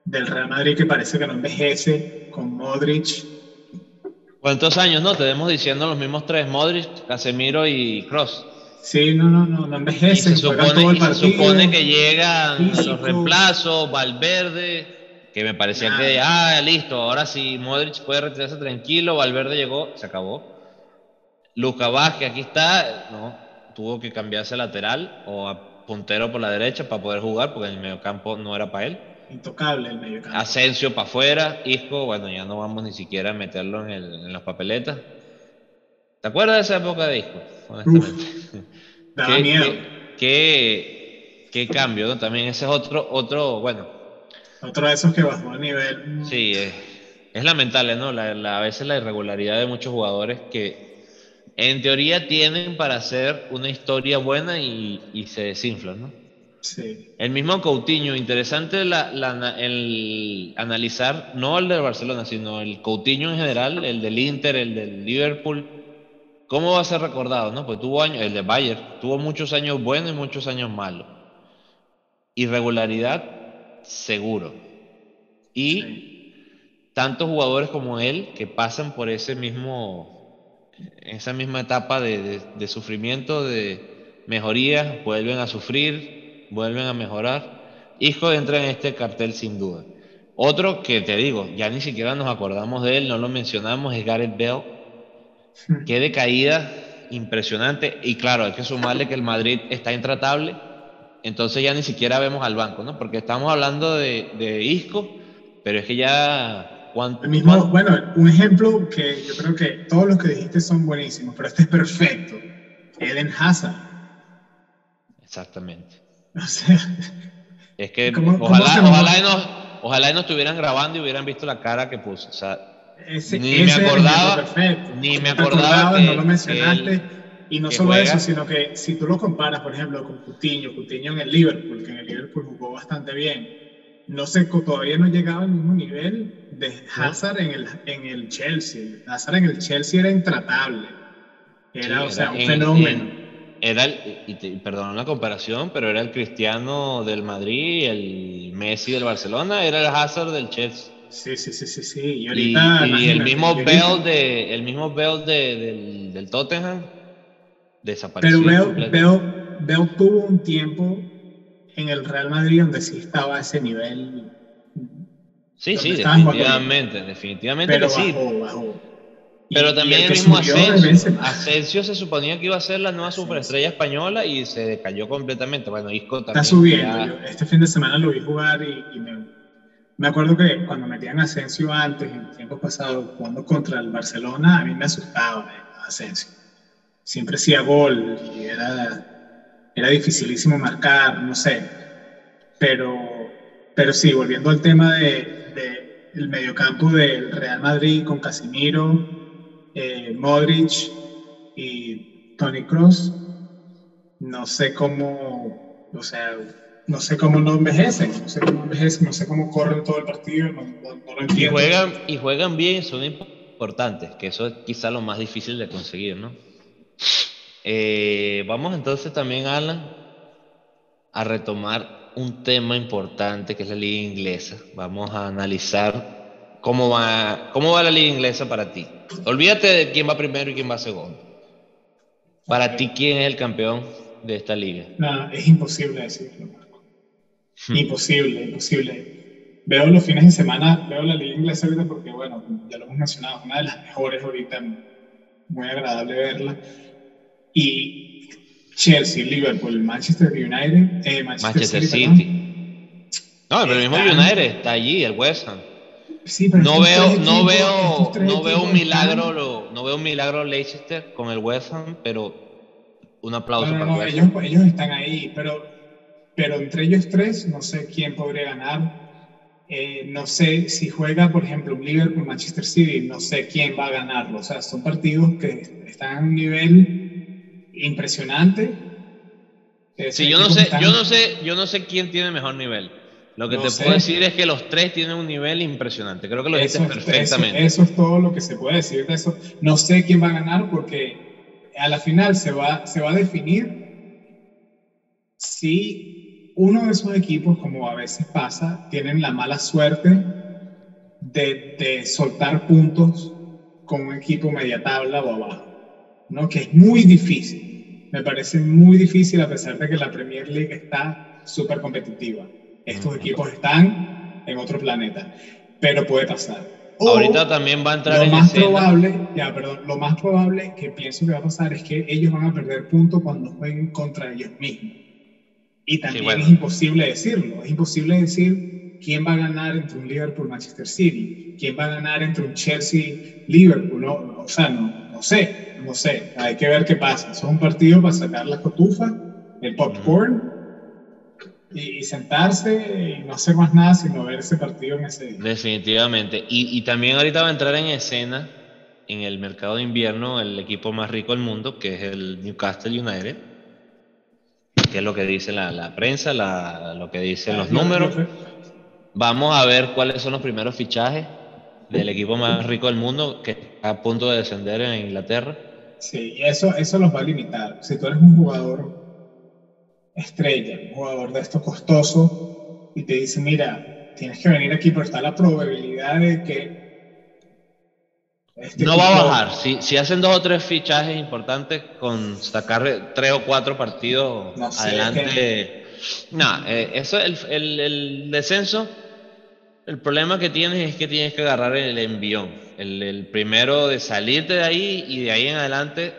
del Real Madrid que parece que no envejece con Modric ¿Cuántos años, no? Te vemos diciendo los mismos tres, Modric, Casemiro y Cross. Sí, no, no, no, no envejece. se supone, que llegan los reemplazos, Valverde, que me parecía que, ah, listo, ahora sí, Modric puede retirarse tranquilo, Valverde llegó, se acabó. Luca Vázquez, aquí está, no, tuvo que cambiarse lateral o a puntero por la derecha para poder jugar, porque en el mediocampo no era para él intocable el medio campo. Asensio para afuera, Isco, bueno, ya no vamos ni siquiera a meterlo en, el, en las papeletas. ¿Te acuerdas de esa época de Isco? daba miedo. Qué, qué, cambio, ¿no? También ese es otro, otro, bueno. Otro de esos que bajó a nivel. Sí, es, lamentable, ¿no? La, a veces la irregularidad de muchos jugadores que en teoría tienen para hacer una historia buena y, y se desinflan, ¿no? El mismo Coutinho, interesante el analizar, no el de Barcelona, sino el Coutinho en general, el del Inter, el del Liverpool. ¿Cómo va a ser recordado? No? Pues tuvo años, el de Bayern, tuvo muchos años buenos y muchos años malos. Irregularidad, seguro. Y tantos jugadores como él que pasan por ese mismo, esa misma etapa de, de sufrimiento, de mejoría, vuelven a sufrir, vuelven a mejorar. Isco entra en este cartel sin duda. Otro que te digo, ya ni siquiera nos acordamos de él, no lo mencionamos, es Gareth Bell. Qué decaída impresionante. Y claro, hay que sumarle que el Madrid está intratable. Entonces ya ni siquiera vemos al banco, ¿no? Porque estamos hablando de, Isco, pero es que ya... ¿cuánto, mismo, bueno, un ejemplo que yo creo que todos los que dijiste son buenísimos, pero este es perfecto. Eden Hazard. Exactamente. es que ojalá, ojalá, y nos, estuvieran grabando y hubieran visto la cara que puso. O sea, ni, me acordaba, ni me acordaba. no lo mencionaste. y no solo eso, sino que si tú lo comparas, por ejemplo, con Coutinho, Coutinho en el Liverpool, que en el Liverpool jugó bastante bien, no sé, todavía no llegaba al mismo nivel de Hazard en el, en el Chelsea. Hazard en el Chelsea era intratable. Era, o sea, un fenómeno era el, y, perdón la comparación, pero era el Cristiano del Madrid, el Messi del Barcelona, era el Hazard del Chelsea. Sí, sí, sí, sí, sí. Y, ahorita, y, el mismo Bell de, el mismo Bell de, del, del, Tottenham desapareció. Pero Bell, Bell, tuvo un tiempo en el Real Madrid donde sí estaba ese nivel. Sí, sí, definitivamente, definitivamente pero que sí. Bajó, Pero también el, mismo Asensio, Asensio, se suponía que iba a ser la nueva superestrella española y se decayó completamente. Bueno, Isco también. Está subiendo. este fin de semana lo vi jugar y, me, me, acuerdo que cuando metían Asensio antes, en tiempos pasados, jugando contra el Barcelona, a mí me asustaba eh, Asensio. Siempre hacía gol y era era dificilísimo marcar, no sé. Pero, pero sí, volviendo al tema de, de el mediocampo del Real Madrid con Casemiro, eh, Modric y Tony Cross, no sé cómo, o sea, no sé cómo no envejecen, no sé cómo envejecen, no sé cómo corren todo el partido, no, lo entiendo. Y juegan, y juegan bien, son importantes, que eso es quizá lo más difícil de conseguir, ¿no? Eh, vamos entonces también, Alan, a retomar un tema importante que es la liga inglesa. Vamos a analizar cómo va, cómo va la liga inglesa para ti. Olvídate de quién va primero y quién va segundo. Para ti, ¿quién es el campeón de esta liga? No, es imposible decirlo, Marco. Hmm. Imposible, imposible. Veo los fines de semana, veo la liga inglesa ahorita porque, bueno, ya lo hemos mencionado, una de las mejores ahorita, muy agradable verla y Chelsea, Liverpool, Manchester United, eh, Manchester, City. No, pero el mismo United está allí, el West Ham. Sí, pero no veo, no veo, no veo un milagro, no veo un milagro Leicester con el West Ham, pero un aplauso para no, ellos, ellos, están ahí, pero, pero entre ellos tres no sé quién podría ganar. Eh, no sé si juega, por ejemplo, un Liverpool, Manchester City, no sé quién va a ganarlo. O sea, son partidos que están a un nivel impresionante. Sí, yo no sé, yo no sé, yo no sé quién tiene mejor nivel. Lo que te puedo decir es que los tres tienen un nivel impresionante. Creo que lo dices perfectamente. Eso, es todo lo que se puede decir de eso. No sé quién va a ganar porque a la final se va, se va a definir si uno de esos equipos, como a veces pasa, tienen la mala suerte de, de soltar puntos con un equipo media tabla o abajo. ¿No? que es muy difícil. Me parece muy difícil a pesar de que la Premier League está súper competitiva. Estos equipos están en otro planeta, pero puede pasar. Ahorita también va a entrar lo más probable, ya, perdón, lo más probable que pienso que va a pasar es que ellos van a perder puntos cuando jueguen contra ellos mismos. Y también es imposible decirlo, es imposible decir quién va a ganar entre un Liverpool Manchester City, quién va a ganar entre un Chelsea Liverpool, o sea, no, no sé, no sé, hay que ver qué pasa. Es un partido para sacar la cotufa, el popcorn y, sentarse y no hacer más nada sino ver ese partido en ese día. Definitivamente. Y, también ahorita va a entrar en escena en el mercado de invierno el equipo más rico del mundo, que es el Newcastle United, que es lo que dice la, prensa, lo que dicen los números. Vamos a ver cuáles son los primeros fichajes del equipo más rico del mundo que está a punto de descender en Inglaterra. Sí, eso, eso los va a limitar. Si tú eres un jugador estrella, un jugador de esto costoso, y te dice, mira, tienes que venir aquí, pero está la probabilidad de que... Este no va a bajar. Si, si, hacen dos o tres fichajes importantes con sacar tres o cuatro partidos adelante... No, eh, eso, el, el, el descenso el problema que tienes es que tienes que agarrar el envión. El, primero de salirte de ahí y de ahí en adelante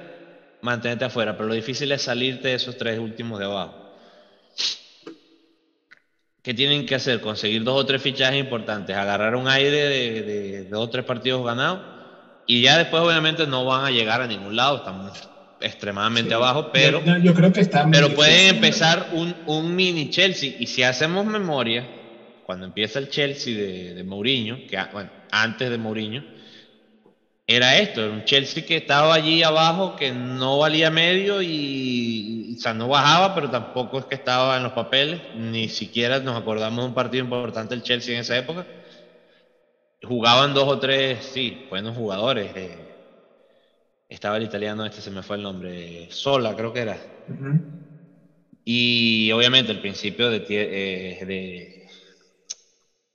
mantenerte afuera. Pero lo difícil es salirte de esos tres últimos de abajo. ¿Qué tienen que hacer? Conseguir dos o tres fichajes importantes, agarrar un aire de, dos o tres partidos ganados y ya después obviamente no van a llegar a ningún lado, estamos extremadamente abajo, pero, yo, creo que pero pueden empezar un, un mini Chelsea y si hacemos memoria, cuando empieza el Chelsea de, de Mourinho, que bueno, antes de Mourinho, era esto, era un Chelsea que estaba allí abajo, que no valía medio y, o sea, no bajaba, pero tampoco es que estaba en los papeles, ni siquiera nos acordamos de un partido importante del Chelsea en esa época. Jugaban dos o tres, sí, buenos jugadores. Eh, estaba el italiano, este se me fue el nombre, Sola creo que era. Y obviamente el principio de, eh, de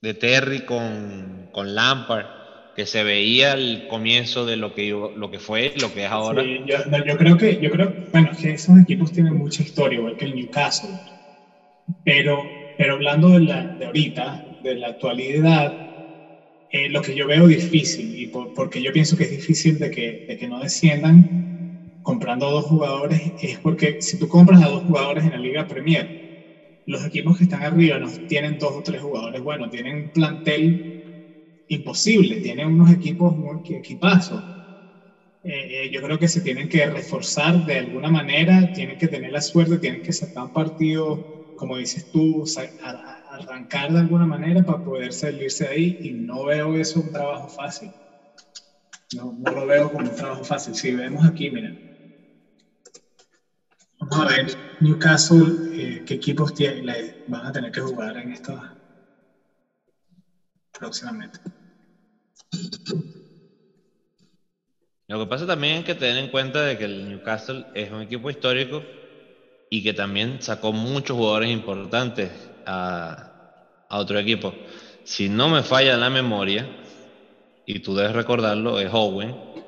de Terry con, con Lampard, que se veía el comienzo de lo que, lo que fue, lo que es ahora. yo, creo que, yo creo, bueno, esos equipos tienen mucha historia, igual que el Newcastle. Pero, pero hablando de, la, de ahorita, de la actualidad, eh, lo que yo veo difícil, y porque yo pienso que es difícil de que, de que no desciendan comprando a dos jugadores, es porque si tú compras a dos jugadores en la Liga Premier, los equipos que están arriba no tienen dos o tres jugadores bueno tienen un plantel imposible, tienen unos equipos muy equipazos. Eh, eh, yo creo que se tienen que reforzar de alguna manera, tienen que tener la suerte, tienen que sacar un partido, como dices tú, arrancar de alguna manera para poder salirse de ahí y no veo eso un trabajo fácil. No, no lo veo como un trabajo fácil. Si vemos aquí, mira. Vamos a ver, Newcastle, eh, qué equipos tiene, van a tener que jugar en esto próximamente. Lo que pasa también es que tener en cuenta de que el Newcastle es un equipo histórico y que también sacó muchos jugadores importantes a, a otro equipo. Si no me falla la memoria, y tú debes recordarlo, es Owen,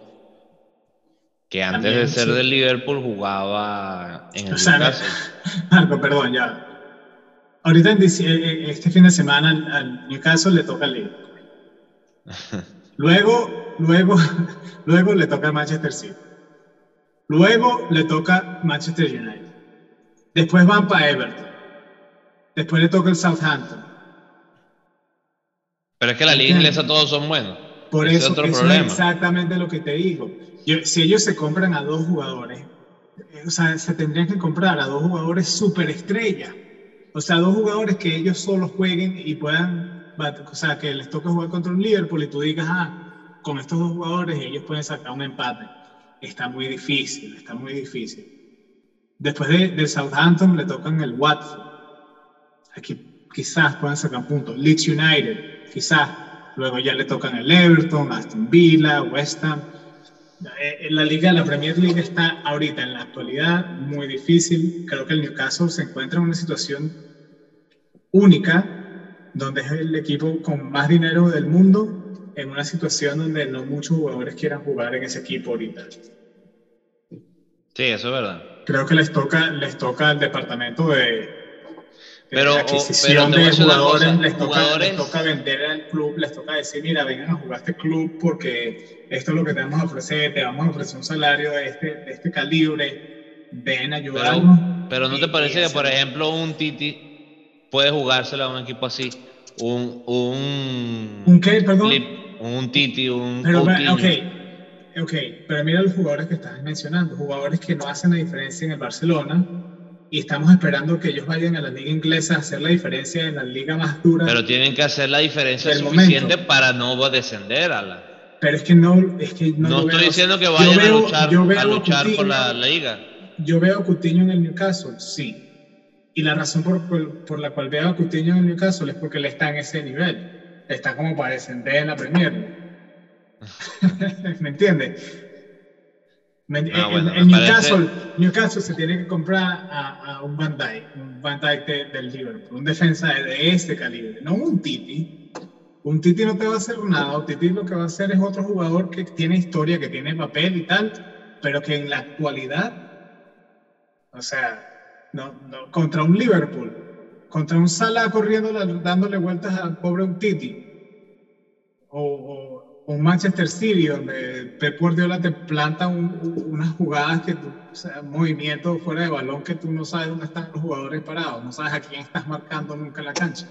que antes de ser del Liverpool jugaba en el Newcastle. Marco, perdón, ya. Ahorita eh, eh, este fin de semana al Newcastle le toca el Liverpool. Luego, luego, luego le toca Manchester City. Luego le toca Manchester United. Después van para Everton. Después le toca el Southampton. Pero es que la liga inglesa todos son buenos. Por eso, es, otro es exactamente lo que te digo. si ellos se compran a dos jugadores, eh, o sea, se tendrían que comprar a dos jugadores superestrella. O sea, dos jugadores que ellos solo jueguen y puedan, o sea, que les toque jugar contra un Liverpool y tú digas, ah, con estos dos jugadores ellos pueden sacar un empate. Está muy difícil, está muy difícil. Después de, de Southampton le tocan el Watford. Aquí quizás puedan sacar puntos. Leeds United, quizás. Luego ya le tocan el Everton, Aston Villa, West Ham. Eh, la liga, la Premier League está ahorita en la actualidad muy difícil. Creo que el Newcastle se encuentra en una situación única, donde es el equipo con más dinero del mundo, en una situación donde no muchos jugadores quieran jugar en ese equipo ahorita. Sí, eso es verdad. Creo que les toca, les toca al departamento de, pero, adquisición de jugadores, les, toca, les toca vender al club, les toca decir, mira, vengan a jugar este club porque esto es lo que te vamos a ofrecer, te vamos a ofrecer un salario de este, de este calibre, ven a ayudarnos. Pero, ¿no te parece que, por ejemplo, un Titi puede jugárselo a un equipo así? Un... ¿Un, ¿Un qué, perdón? un Titi, un... Pero, ok, ok, pero mira los jugadores que estás mencionando, jugadores que no hacen la diferencia en el Barcelona, y estamos esperando que ellos vayan a la liga inglesa a hacer la diferencia en la liga más dura. Pero tienen que hacer la diferencia suficiente para no descender a la. Pero es que no, es que no, no estoy diciendo que vayan a luchar, a luchar por la, liga. Yo veo a Coutinho en el Newcastle, sí. Y la razón por, por, la cual veo a Coutinho en el Newcastle es porque él está en ese nivel. Está como para descender en la Premier. ¿Me entiendes? Ah, en, Newcastle, se tiene que comprar a, un Van Dijk, un Van Dijk del Liverpool, un defensa de, este calibre, no un Titi. Un Titi no te va a hacer nada, un Titi lo que va a hacer es otro jugador que tiene historia, que tiene papel y tal, pero que en la actualidad, o sea, no, contra un Liverpool, contra un Salah corriendo, dándole vueltas al pobre un Titi, o un Manchester City donde Pep Guardiola te planta unas jugadas que tú, o sea, movimientos fuera de balón que tú no sabes dónde están los jugadores parados, no sabes a quién estás marcando nunca en la cancha.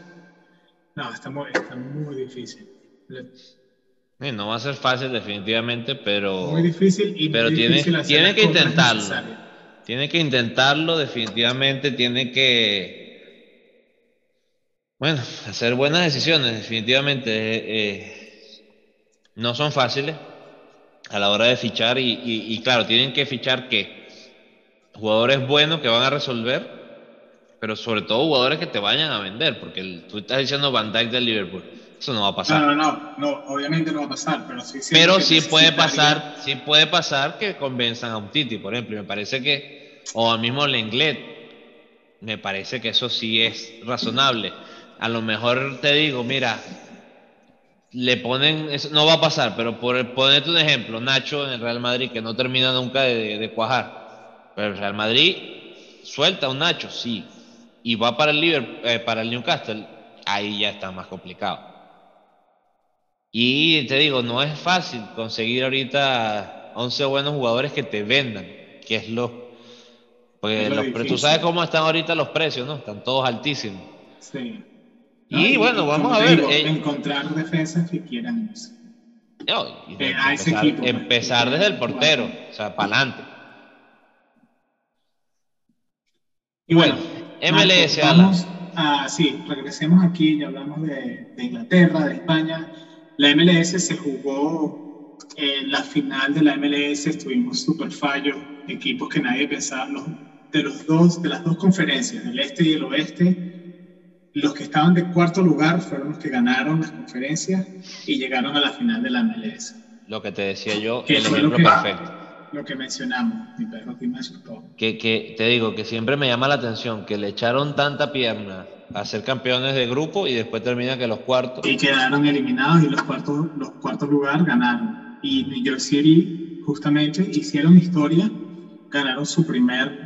No, está muy, está muy difícil. no va a ser fácil definitivamente, pero muy difícil y pero tiene, tiene que intentarlo. Tiene que intentarlo definitivamente, tiene que bueno, hacer buenas decisiones definitivamente. Eh, eh no son fáciles a la hora de fichar y, claro, tienen que fichar que jugadores buenos que van a resolver, pero sobre todo jugadores que te vayan a vender, porque tú estás diciendo Van Dijk del Liverpool. Eso no va a pasar. No, no, no, obviamente no va a pasar, pero sí. Pero sí puede pasar, sí puede pasar que convenzan a un Titi, por ejemplo. me parece que, o al mismo Lenglet, me parece que eso sí es razonable. A lo mejor te digo, mira, le ponen, eso no va a pasar, pero por ponerte un ejemplo, Nacho en el Real Madrid, que no termina nunca de, cuajar, pero el Real Madrid suelta a un Nacho, sí, y va para el, eh, para el Newcastle, ahí ya está más complicado. Y te digo, no es fácil conseguir ahorita 11 buenos jugadores que te vendan, que es lo... Porque tú sabes cómo están ahorita los precios, ¿no? Están todos altísimos. Sí. Y, bueno, vamos a ver. Eh, encontrar defensas que quieran eso. Eh, empezar, pues. desde el portero, o sea, para adelante. Y bueno, MLS. vamos a, sí, regresemos aquí, ya hablamos de, Inglaterra, de España. La MLS se jugó en la final de la MLS, estuvimos súper fallos, equipos que nadie pensaba, de, los dos, de las dos conferencias, del este y el oeste, los que estaban de cuarto lugar fueron los que ganaron las conferencias y llegaron a la final de la MLS. Lo que te decía yo, el ejemplo perfecto lo que mencionamos, mi perro me asustó. Que, que te digo que siempre me llama la atención que le echaron tanta pierna a ser campeones de grupo y después termina que los cuartos. Y quedaron eliminados y los cuartos, los cuartos lugar ganaron. Y New York City justamente hicieron historia, ganaron su primer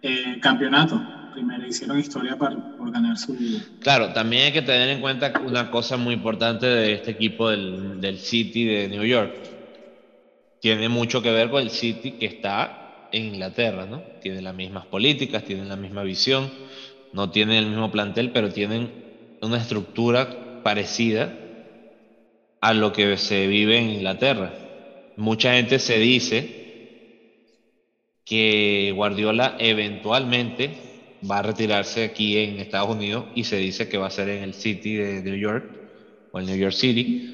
eh, campeonato. Primero hicieron historia para, ganar su... Claro, también hay que tener en cuenta una cosa muy importante de este equipo del, del City de New York tiene mucho que ver con el City que está en Inglaterra, ¿no? Tiene las mismas políticas, tienen la misma visión, no tienen el mismo plantel, pero tienen una estructura parecida a lo que se vive en Inglaterra. Mucha gente se dice que Guardiola eventualmente va a retirarse aquí en Estados Unidos y se dice que va a ser en el City de New York o el New York City.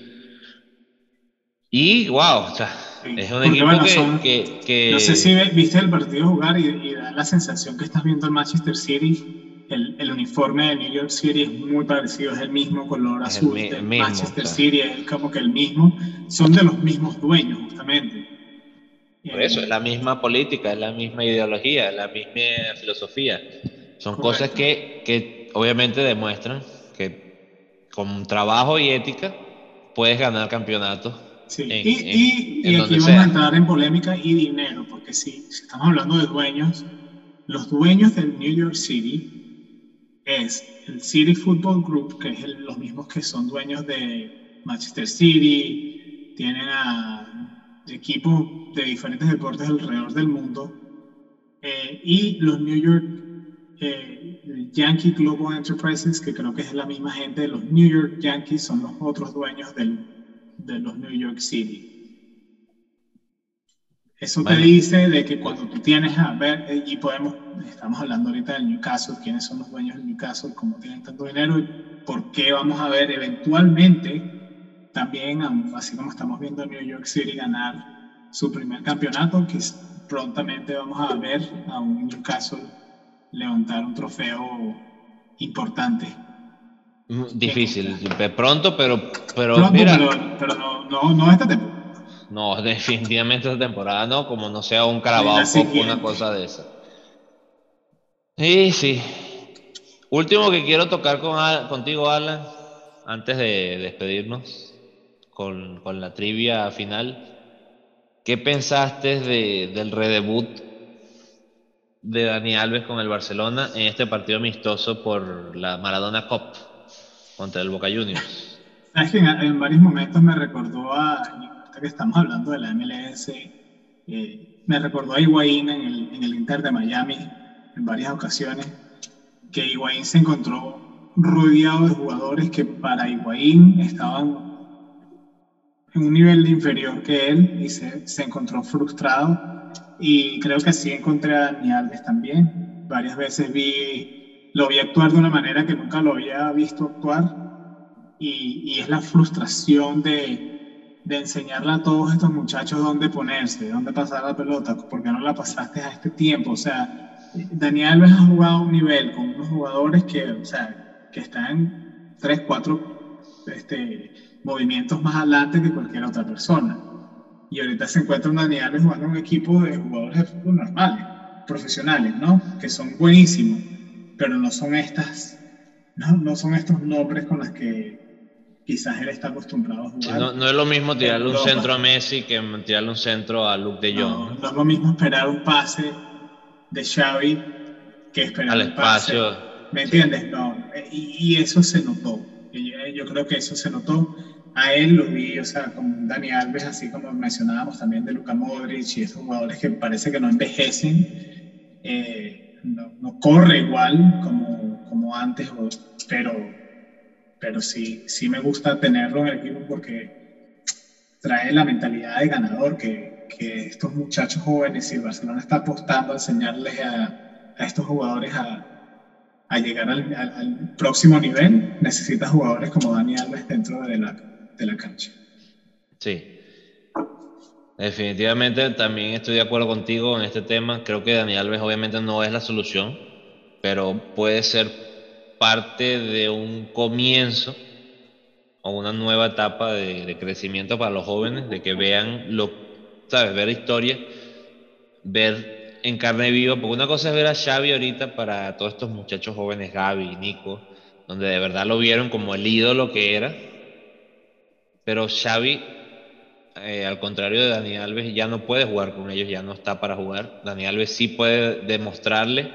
Y wow, o sea, es un equipo que, No sé si viste el partido jugar y, da la sensación que estás viendo el Manchester City. El, el, uniforme de New York City es muy parecido, es el mismo color azul de Manchester City, es como que el mismo. Son de los mismos dueños, justamente. Por eso, es la misma política, es la misma ideología, es la misma filosofía. Son cosas que, que obviamente demuestran que con trabajo y ética puedes ganar campeonatos Sí. y, y, aquí vamos a entrar en polémica y dinero, porque si, estamos hablando de dueños, los dueños del New York City es el City Football Group, que es los mismos que son dueños de Manchester City, tienen a equipos de diferentes deportes alrededor del mundo, eh, y los New York eh, Yankee Global Enterprises, que creo que es la misma gente de los New York Yankees, son los otros dueños del de los New York City. Eso te dice de que cuando tú tienes a ver, eh, y podemos, estamos hablando ahorita del Newcastle, quiénes son los dueños del Newcastle, cómo tienen tanto dinero y por qué vamos a ver eventualmente también, así como estamos viendo a New York City ganar su primer campeonato, que prontamente vamos a ver a un Newcastle levantar un trofeo importante Difícil, pronto, pero, pero mira. Pero, no, no, no esta temporada. No, definitivamente esta temporada no, como no sea un Carabao o una cosa de esa. Y sí. Último que quiero tocar con, contigo, Alan, antes de despedirnos con, con la trivia final. ¿Qué pensaste de, del redebut de Dani Alves con el Barcelona en este partido amistoso por la Maradona Cup? contra el Boca Juniors. Sabes que en, varios momentos me recordó a, que estamos hablando de la MLS, eh, me recordó a Higuaín en el, en el Inter de Miami en varias ocasiones, que Higuaín se encontró rodeado de jugadores que para Higuaín estaban en un nivel inferior que él y se, se, encontró frustrado y creo que así encontré a Dani Alves también. Varias veces vi lo vi actuar de una manera que nunca lo había visto actuar y, y es la frustración de, de, enseñarle a todos estos muchachos dónde ponerse, dónde pasar la pelota, porque no la pasaste a este tiempo. O sea, Daniel Alves ha jugado a un nivel con unos jugadores que, o sea, que están tres, cuatro este, movimientos más adelante que cualquier otra persona. Y ahorita se encuentra un Daniel Alves jugando un equipo de jugadores de fútbol normales, profesionales, ¿no? Que son buenísimos pero no son estas, no, no son estos nombres con los que quizás él está acostumbrado a jugar. no, no, es lo mismo tirarle un centro a Messi que tirarle un centro a Luke de Jong. No, no, es lo mismo esperar un pase de Xavi que esperar Al un espacio. pase ¿Me entiendes? No, y, eso se notó. Yo creo que eso se notó. A él lo vi, o sea, con Dani Alves, así como mencionábamos también de Luka Modric y esos jugadores que parece que no envejecen, eh, no, corre igual como, como antes, pero, pero sí, sí me gusta tenerlo en el equipo porque trae la mentalidad de ganador que, que estos muchachos jóvenes, y Barcelona está apostando a enseñarles a, a estos jugadores a, a llegar al, al, próximo nivel, necesita jugadores como Dani Alves dentro de la, de la cancha. Sí. Definitivamente también estoy de acuerdo contigo en este tema. Creo que Dani Alves obviamente no es la solución, pero puede ser parte de un comienzo o una nueva etapa de, crecimiento para los jóvenes, de que vean lo, sabes, ver historia, ver en carne viva, porque una cosa es ver a Xavi ahorita para todos estos muchachos jóvenes, Gaby Nico, donde de verdad lo vieron como el ídolo que era, pero Xavi, eh, al contrario de Dani Alves, ya no puede jugar con ellos, ya no está para jugar. Dani Alves sí puede demostrarle,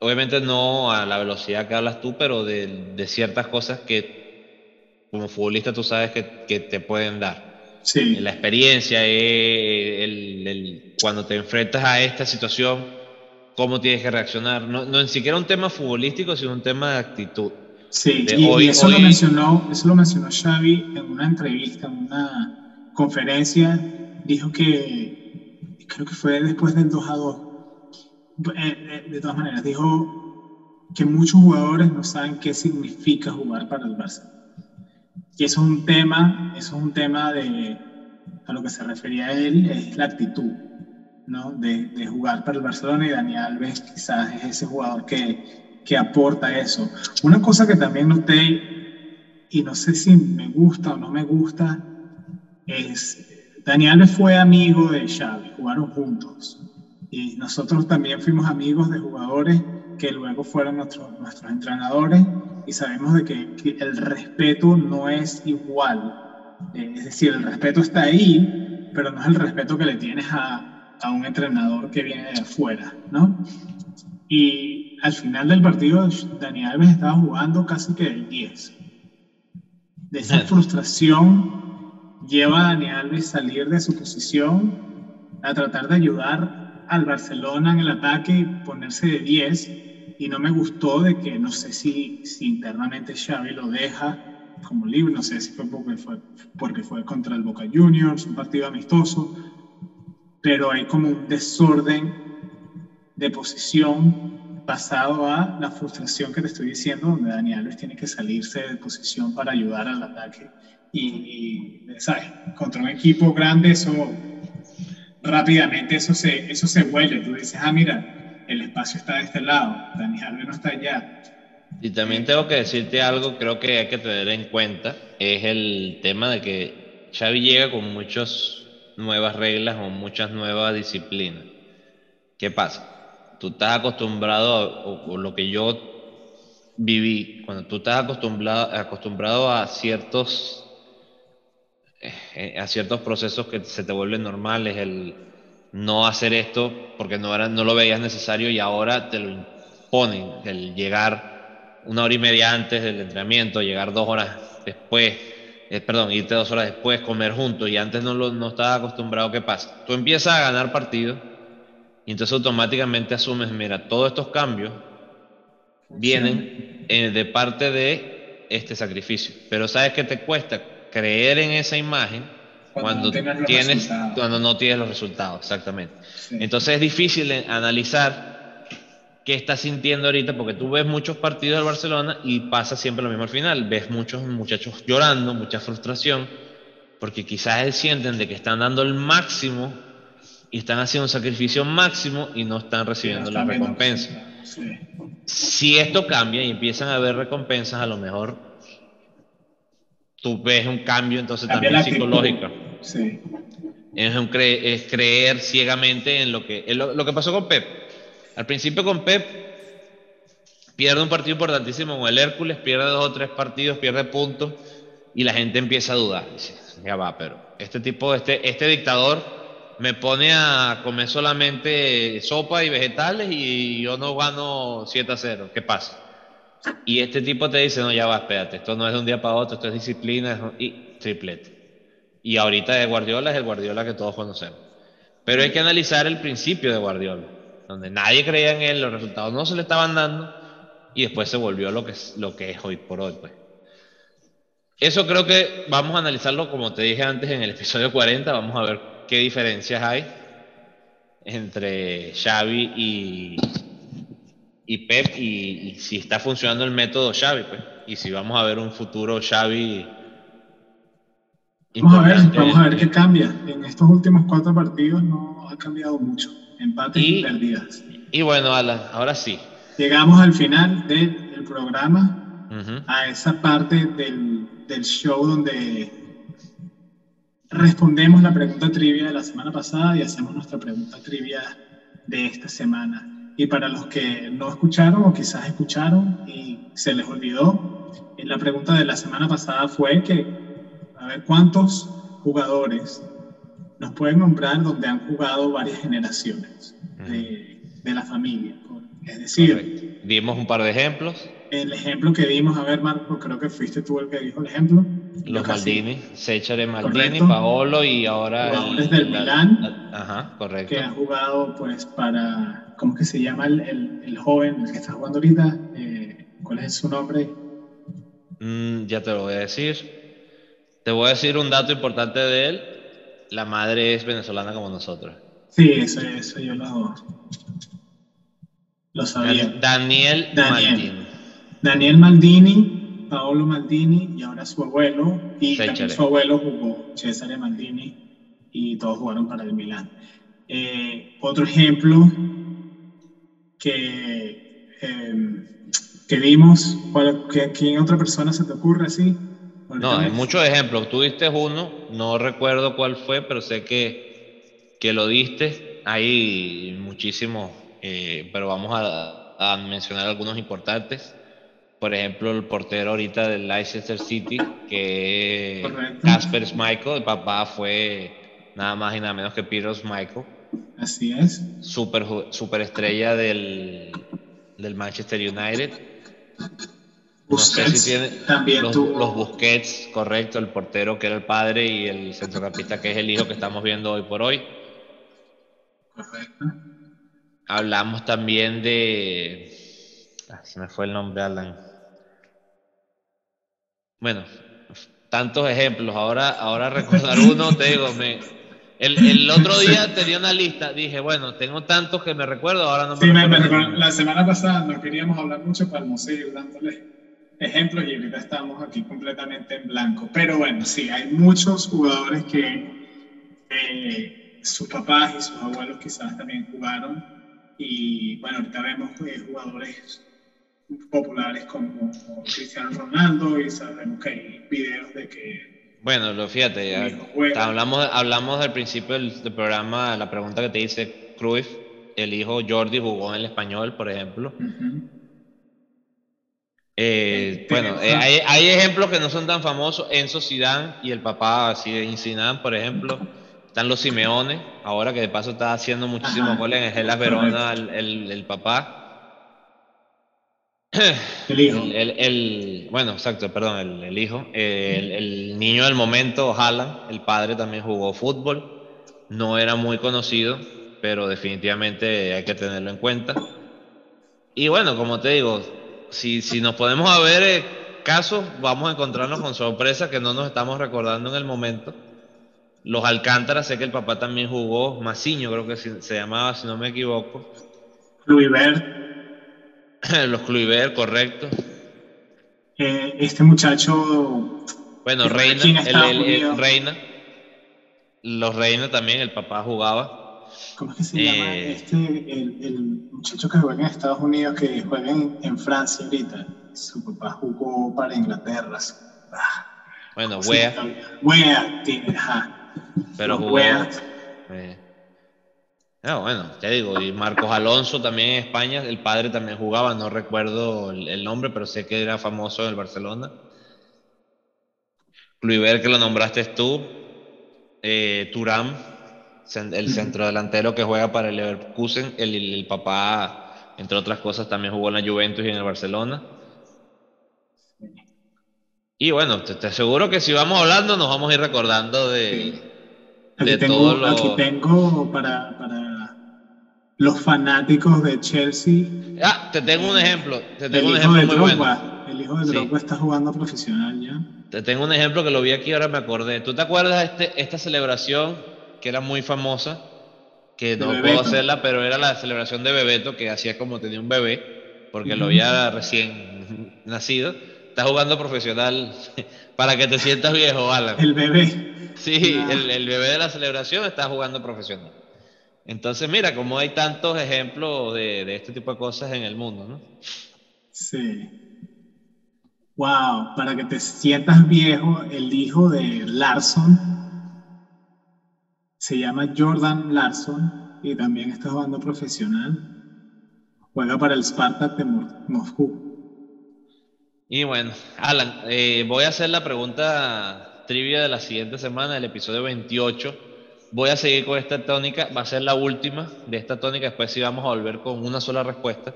obviamente no a la velocidad que hablas tú, pero de, ciertas cosas que como futbolista tú sabes que, que te pueden dar. Sí. La experiencia, eh, el, cuando te enfrentas a esta situación, cómo tienes que reaccionar. No, no ni siquiera un tema futbolístico, sino un tema de actitud. Sí, y, eso, Lo mencionó, eso lo mencionó Xavi en una entrevista, en una conferencia. Dijo que, creo que fue después del 2 a 2. Eh, eh, de todas maneras, dijo que muchos jugadores no saben qué significa jugar para el Barça. Y eso es un tema, eso es un tema de, a lo que se refería él, es la actitud, ¿no? De, de jugar para el Barcelona y Dani Alves quizás es ese jugador que, que aporta eso. Una cosa que también noté, y no sé si me gusta o no me gusta, es, Dani Alves fue amigo de Xavi, jugaron juntos. Y nosotros también fuimos amigos de jugadores que luego fueron nuestros, nuestros entrenadores y sabemos de que, el respeto no es igual. Eh, es decir, el respeto está ahí, pero no es el respeto que le tienes a, a un entrenador que viene de afuera, ¿no? Y al final del partido, Dani Alves estaba jugando casi que el 10. De esa frustración lleva a Dani Alves a salir de su posición, a tratar de ayudar al Barcelona en el ataque y ponerse de 10 y no me gustó de que no sé si, si internamente Xavi lo deja como libre, no sé si fue porque, fue porque fue contra el Boca Juniors, un partido amistoso, pero hay como un desorden de posición basado a la frustración que te estoy diciendo, donde Daniel Alves tiene que salirse de posición para ayudar al ataque. Y, y ¿sabes? Contra un equipo grande, eso rápidamente eso se, eso se vuelve. Tú dices, ah, mira, el espacio está de este lado, Dani Alves no está allá. Y también tengo que decirte algo, creo que hay que tener en cuenta, es el tema de que Xavi llega con muchas nuevas reglas o muchas nuevas disciplinas. ¿Qué pasa? Tú estás acostumbrado, o, lo que yo viví, cuando tú estás acostumbrado, acostumbrado a ciertos eh, a ciertos procesos que se te vuelven normales, el, no hacer esto porque no, era, no lo veías necesario y ahora te lo imponen, el llegar una hora y media antes del entrenamiento, llegar dos horas después, eh, perdón, irte dos horas después, comer juntos y antes no, lo, no estaba acostumbrado, ¿qué pasa? Tú empiezas a ganar partidos y entonces automáticamente asumes, mira, todos estos cambios vienen eh, de parte de este sacrificio, pero ¿sabes qué te cuesta? Creer en esa imagen cuando, tienes, cuando no tienes los resultados, exactamente. Entonces es difícil analizar qué estás sintiendo ahorita, porque tú ves muchos partidos del Barcelona y pasa siempre lo mismo al final. Ves muchos muchachos llorando, mucha frustración, porque quizás sienten de que están dando el máximo y están haciendo un sacrificio máximo y no están recibiendo la recompensa. Si esto cambia y empiezan a haber recompensas, a lo mejor tú ves un cambio entonces también psicológico. Sí. Es, es creer ciegamente en lo que, lo, que pasó con Pep. Al principio con Pep pierde un partido importantísimo con el Hércules, pierde dos o tres partidos, pierde puntos y la gente empieza a dudar. ya va, pero este tipo, este, este dictador me pone a comer solamente sopa y vegetales y yo no gano 7 a 0. ¿Qué pasa? Y este tipo te dice, no, ya va, espérate, esto no es de un día para otro, esto es disciplina y triplete. Y ahorita de Guardiola es el Guardiola que todos conocemos. Pero hay que analizar el principio de Guardiola, donde nadie creía en él, los resultados no se le estaban dando y después se volvió lo que es, lo que es hoy por hoy. Pues. Eso creo que vamos a analizarlo, como te dije antes en el episodio 40, vamos a ver qué diferencias hay entre Xavi y, y Pep y, si está funcionando el método Xavi, pues, y si vamos a ver un futuro Xavi Vamos a ver, vamos a ver qué cambia. En estos últimos cuatro partidos no ha cambiado mucho. Empates y, perdidas. Y bueno, Alan, ahora sí. Llegamos al final del, programa, a esa parte del, del show donde respondemos la pregunta trivia de la semana pasada y hacemos nuestra pregunta trivia de esta semana. Y para los que no escucharon o quizás escucharon y se les olvidó, la pregunta de la semana pasada fue que a ver cuántos jugadores nos pueden nombrar donde han jugado varias generaciones de, la familia. Es decir, dimos un par de ejemplos. El ejemplo que dimos, a ver, Marco, creo que fuiste tú el que dijo el ejemplo. Los Maldini, Sechare Maldini, Paolo y ahora. Jugadores del Milán. Ajá, correcto. Que han jugado, pues, para. ¿Cómo es que se llama el, el, joven, el que está jugando ahorita? Eh, ¿Cuál es su nombre? Mm, ya te lo voy a decir. Te voy a decir un dato importante de él. La madre es venezolana como nosotros. Sí, eso, eso yo lo, lo sabía. Daniel, Maldini. Daniel Maldini, Paolo Maldini y ahora su abuelo. Y también su abuelo jugó, Cesare Maldini, y todos jugaron para el Milán. Eh, otro ejemplo que, eh, que vimos, ¿quién otra persona se te ocurre así? No, hay muchos ejemplos. Tú diste uno, no recuerdo cuál fue, pero sé que, que lo diste. Hay muchísimos, eh, pero vamos a, mencionar algunos importantes. Por ejemplo, el portero ahorita del Leicester City, que es Casper Schmeichel, el papá fue nada más y nada menos que Peter Schmeichel. Así es. Super, super estrella del, del Manchester United Busquets, tiene también los, los, Busquets, correcto, el portero que era el padre y el centrocampista que es el hijo que estamos viendo hoy por hoy. Correcto. Hablamos también de. Ah, se me fue el nombre, Alan. Bueno, tantos ejemplos. Ahora, ahora recordar uno, te digo, me, el, el, otro día tenía una lista, dije, bueno, tengo tantos que me recuerdo, ahora no me sí, recuerdo. la semana pasada no queríamos hablar mucho para no seguir dándole ejemplos y ahorita estamos aquí completamente en blanco. Pero bueno, sí, hay muchos jugadores que eh, sus papás y sus abuelos quizás también jugaron. Y bueno, ahorita vemos eh, jugadores populares como, Cristiano Ronaldo y sabemos que hay videos de que... Bueno, lo fíjate, hablamos, hablamos al principio del, programa, la pregunta que te hice, Cruyff, el hijo Jordi jugó en el español, por ejemplo. Eh, bueno, eh, hay, ejemplos que no son tan famosos. Enzo Zidane y el papá así de Zidane, por ejemplo. Están los Simeones, ahora que de paso está haciendo muchísimos goles en el Verona, el, el, papá. El hijo. El, bueno, exacto, perdón, el, hijo. el, niño del momento, Haaland, el padre también jugó fútbol. No era muy conocido, pero definitivamente hay que tenerlo en cuenta. Y bueno, como te digo, si, si nos podemos a ver eh, casos, vamos a encontrarnos con sorpresas que no nos estamos recordando en el momento. Los Alcántara, sé que el papá también jugó, Maciño creo que se, llamaba, si no me equivoco. Los Kluivert, correcto. Eh, este muchacho... Bueno, Reina, el, Reina. Los Reina también, el papá jugaba. ¿Cómo es que se llama eh, este, el, muchacho que juega en Estados Unidos, que juega en, Francia ahorita? Su papá jugó para Inglaterra. Ah, bueno, Wea. Wea. Pero jugó. Eh, no, bueno, te digo, y Marcos Alonso también en España, el padre también jugaba, no recuerdo el, nombre, pero sé que era famoso en el Barcelona. Kluivert, que lo nombraste tú, eh, Turán, el centro delantero que juega para el Leverkusen, el, el, papá, entre otras cosas, también jugó en la Juventus y en el Barcelona. Y bueno, te, aseguro que si vamos hablando nos vamos a ir recordando de, de tengo, Aquí tengo para, para, los fanáticos de Chelsea. Ah, te tengo un ejemplo. Te tengo un ejemplo muy bueno. El hijo de Drogba está jugando profesional ya. Te tengo un ejemplo que lo vi aquí ahora me acordé. ¿Tú te acuerdas de este, esta celebración que era muy famosa? Que no puedo hacerla, pero era la celebración de Bebeto, que hacía como tenía un bebé, porque lo había recién nacido. Está jugando profesional para que te sientas viejo, Alan. El bebé. Sí, el, el bebé de la celebración está jugando profesional. Entonces, mira, como hay tantos ejemplos de, de, este tipo de cosas en el mundo, ¿no? Sí. Wow, para que te sientas viejo, el hijo de Larson se llama Jordan Larson y también está jugando profesional. Juega para el Spartak de Moscú. Y bueno, Alan, eh, voy a hacer la pregunta trivia de la siguiente semana, el episodio 28. Voy a seguir con esta tónica, va a ser la última de esta tónica, después sí vamos a volver con una sola respuesta.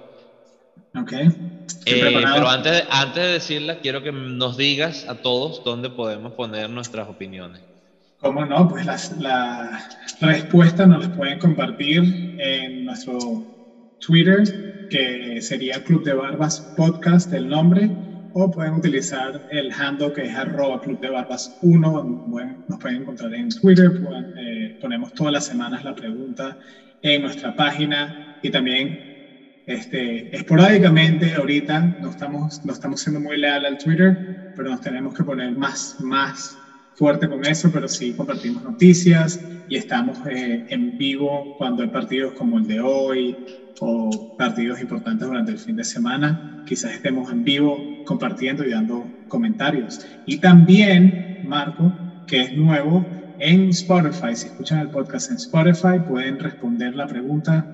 Ok. Eh, pero antes de, antes de decirla, quiero que nos digas a todos dónde podemos poner nuestras opiniones. ¿Cómo no? Pues las, la respuestas nos las pueden compartir en nuestro Twitter, que sería Club de Barbas Podcast, el nombre, o pueden utilizar el handle que es arroba Club de Barbas 1, nos pueden encontrar en Twitter, eh, ponemos todas las semanas la pregunta en nuestra página y también este, esporádicamente ahorita no estamos, no estamos siendo muy leal al Twitter, pero nos tenemos que poner más, más fuerte con eso, pero sí compartimos noticias y estamos eh, en vivo cuando hay partidos como el de hoy o partidos importantes durante el fin de semana. Quizás estemos en vivo compartiendo y dando comentarios. Y también, Marco, que es nuevo, en Spotify, si escuchan el podcast en Spotify, pueden responder la pregunta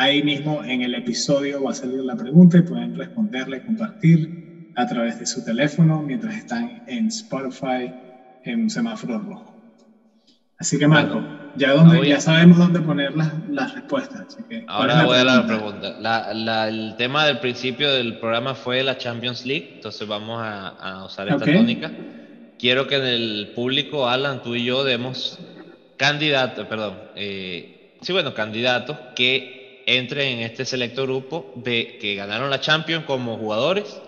Ahí mismo en el episodio va a salir la pregunta y pueden responderla y compartir a través de su teléfono mientras están en Spotify en un semáforo rojo. Así que Marco, ya, donde, ya sabemos dónde poner las, las respuestas. ahora voy a la pregunta. La, el tema del principio del programa fue la Champions League, entonces vamos a, a usar esta tónica. Quiero que en el público, Alan, tú y yo demos candidatos, perdón, eh, sí, bueno, candidatos que entren en este selecto grupo de que ganaron la Champions como jugadores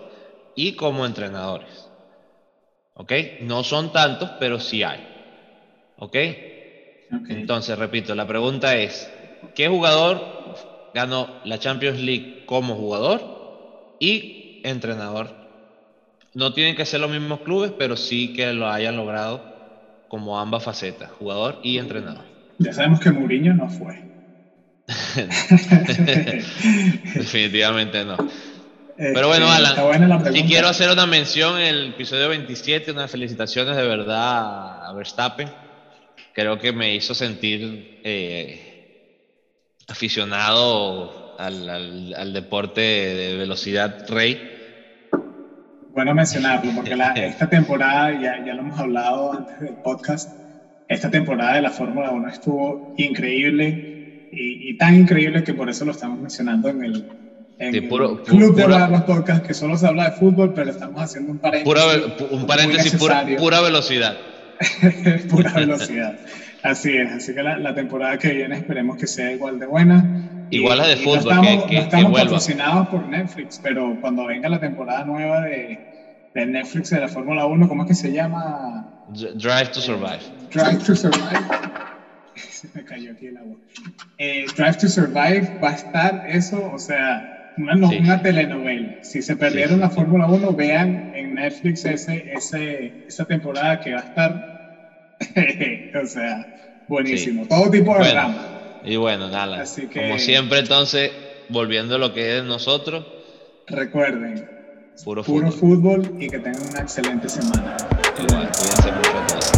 y como entrenadores. ¿Ok? No son tantos, pero sí hay. ¿Ok? Entonces, repito, la pregunta es, ¿qué jugador ganó la Champions League como jugador y entrenador? No tienen que ser los mismos clubes, pero sí que lo hayan logrado como ambas facetas, jugador y entrenador. Ya sabemos que Mourinho no fue. Definitivamente no. Pero bueno, Alan, si quiero hacer una mención en el episodio 27, unas felicitaciones de verdad a Verstappen. Creo que me hizo sentir eh, aficionado al, deporte de velocidad rey. Bueno mencionarlo, porque esta temporada, ya, ya lo hemos hablado antes del podcast, esta temporada de la Fórmula 1 estuvo increíble y, tan increíble que por eso lo estamos mencionando en el, Club de Barbas Podcast, que solo se habla de fútbol, pero estamos haciendo un paréntesis. un paréntesis, pura, pura, velocidad. pura velocidad. Así es, así que la, temporada que viene esperemos que sea igual de buena. Igual la de fútbol. estamos, que, estamos patrocinados por Netflix, pero cuando venga la temporada nueva de, de Netflix de la Fórmula 1, ¿cómo es que se llama? Drive to Survive. Drive to Survive se me cayó aquí el agua. Eh, Drive to Survive va a estar eso, o sea, una, una telenovela. Si se perdieron la Fórmula 1, vean en Netflix ese, ese, esa temporada que va a estar, o sea, buenísimo. Todo tipo de drama. Y bueno, nada. como siempre, entonces, volviendo a lo que es nosotros. Recuerden, puro, fútbol. y que tengan una excelente semana. Igual, cuídense mucho todos.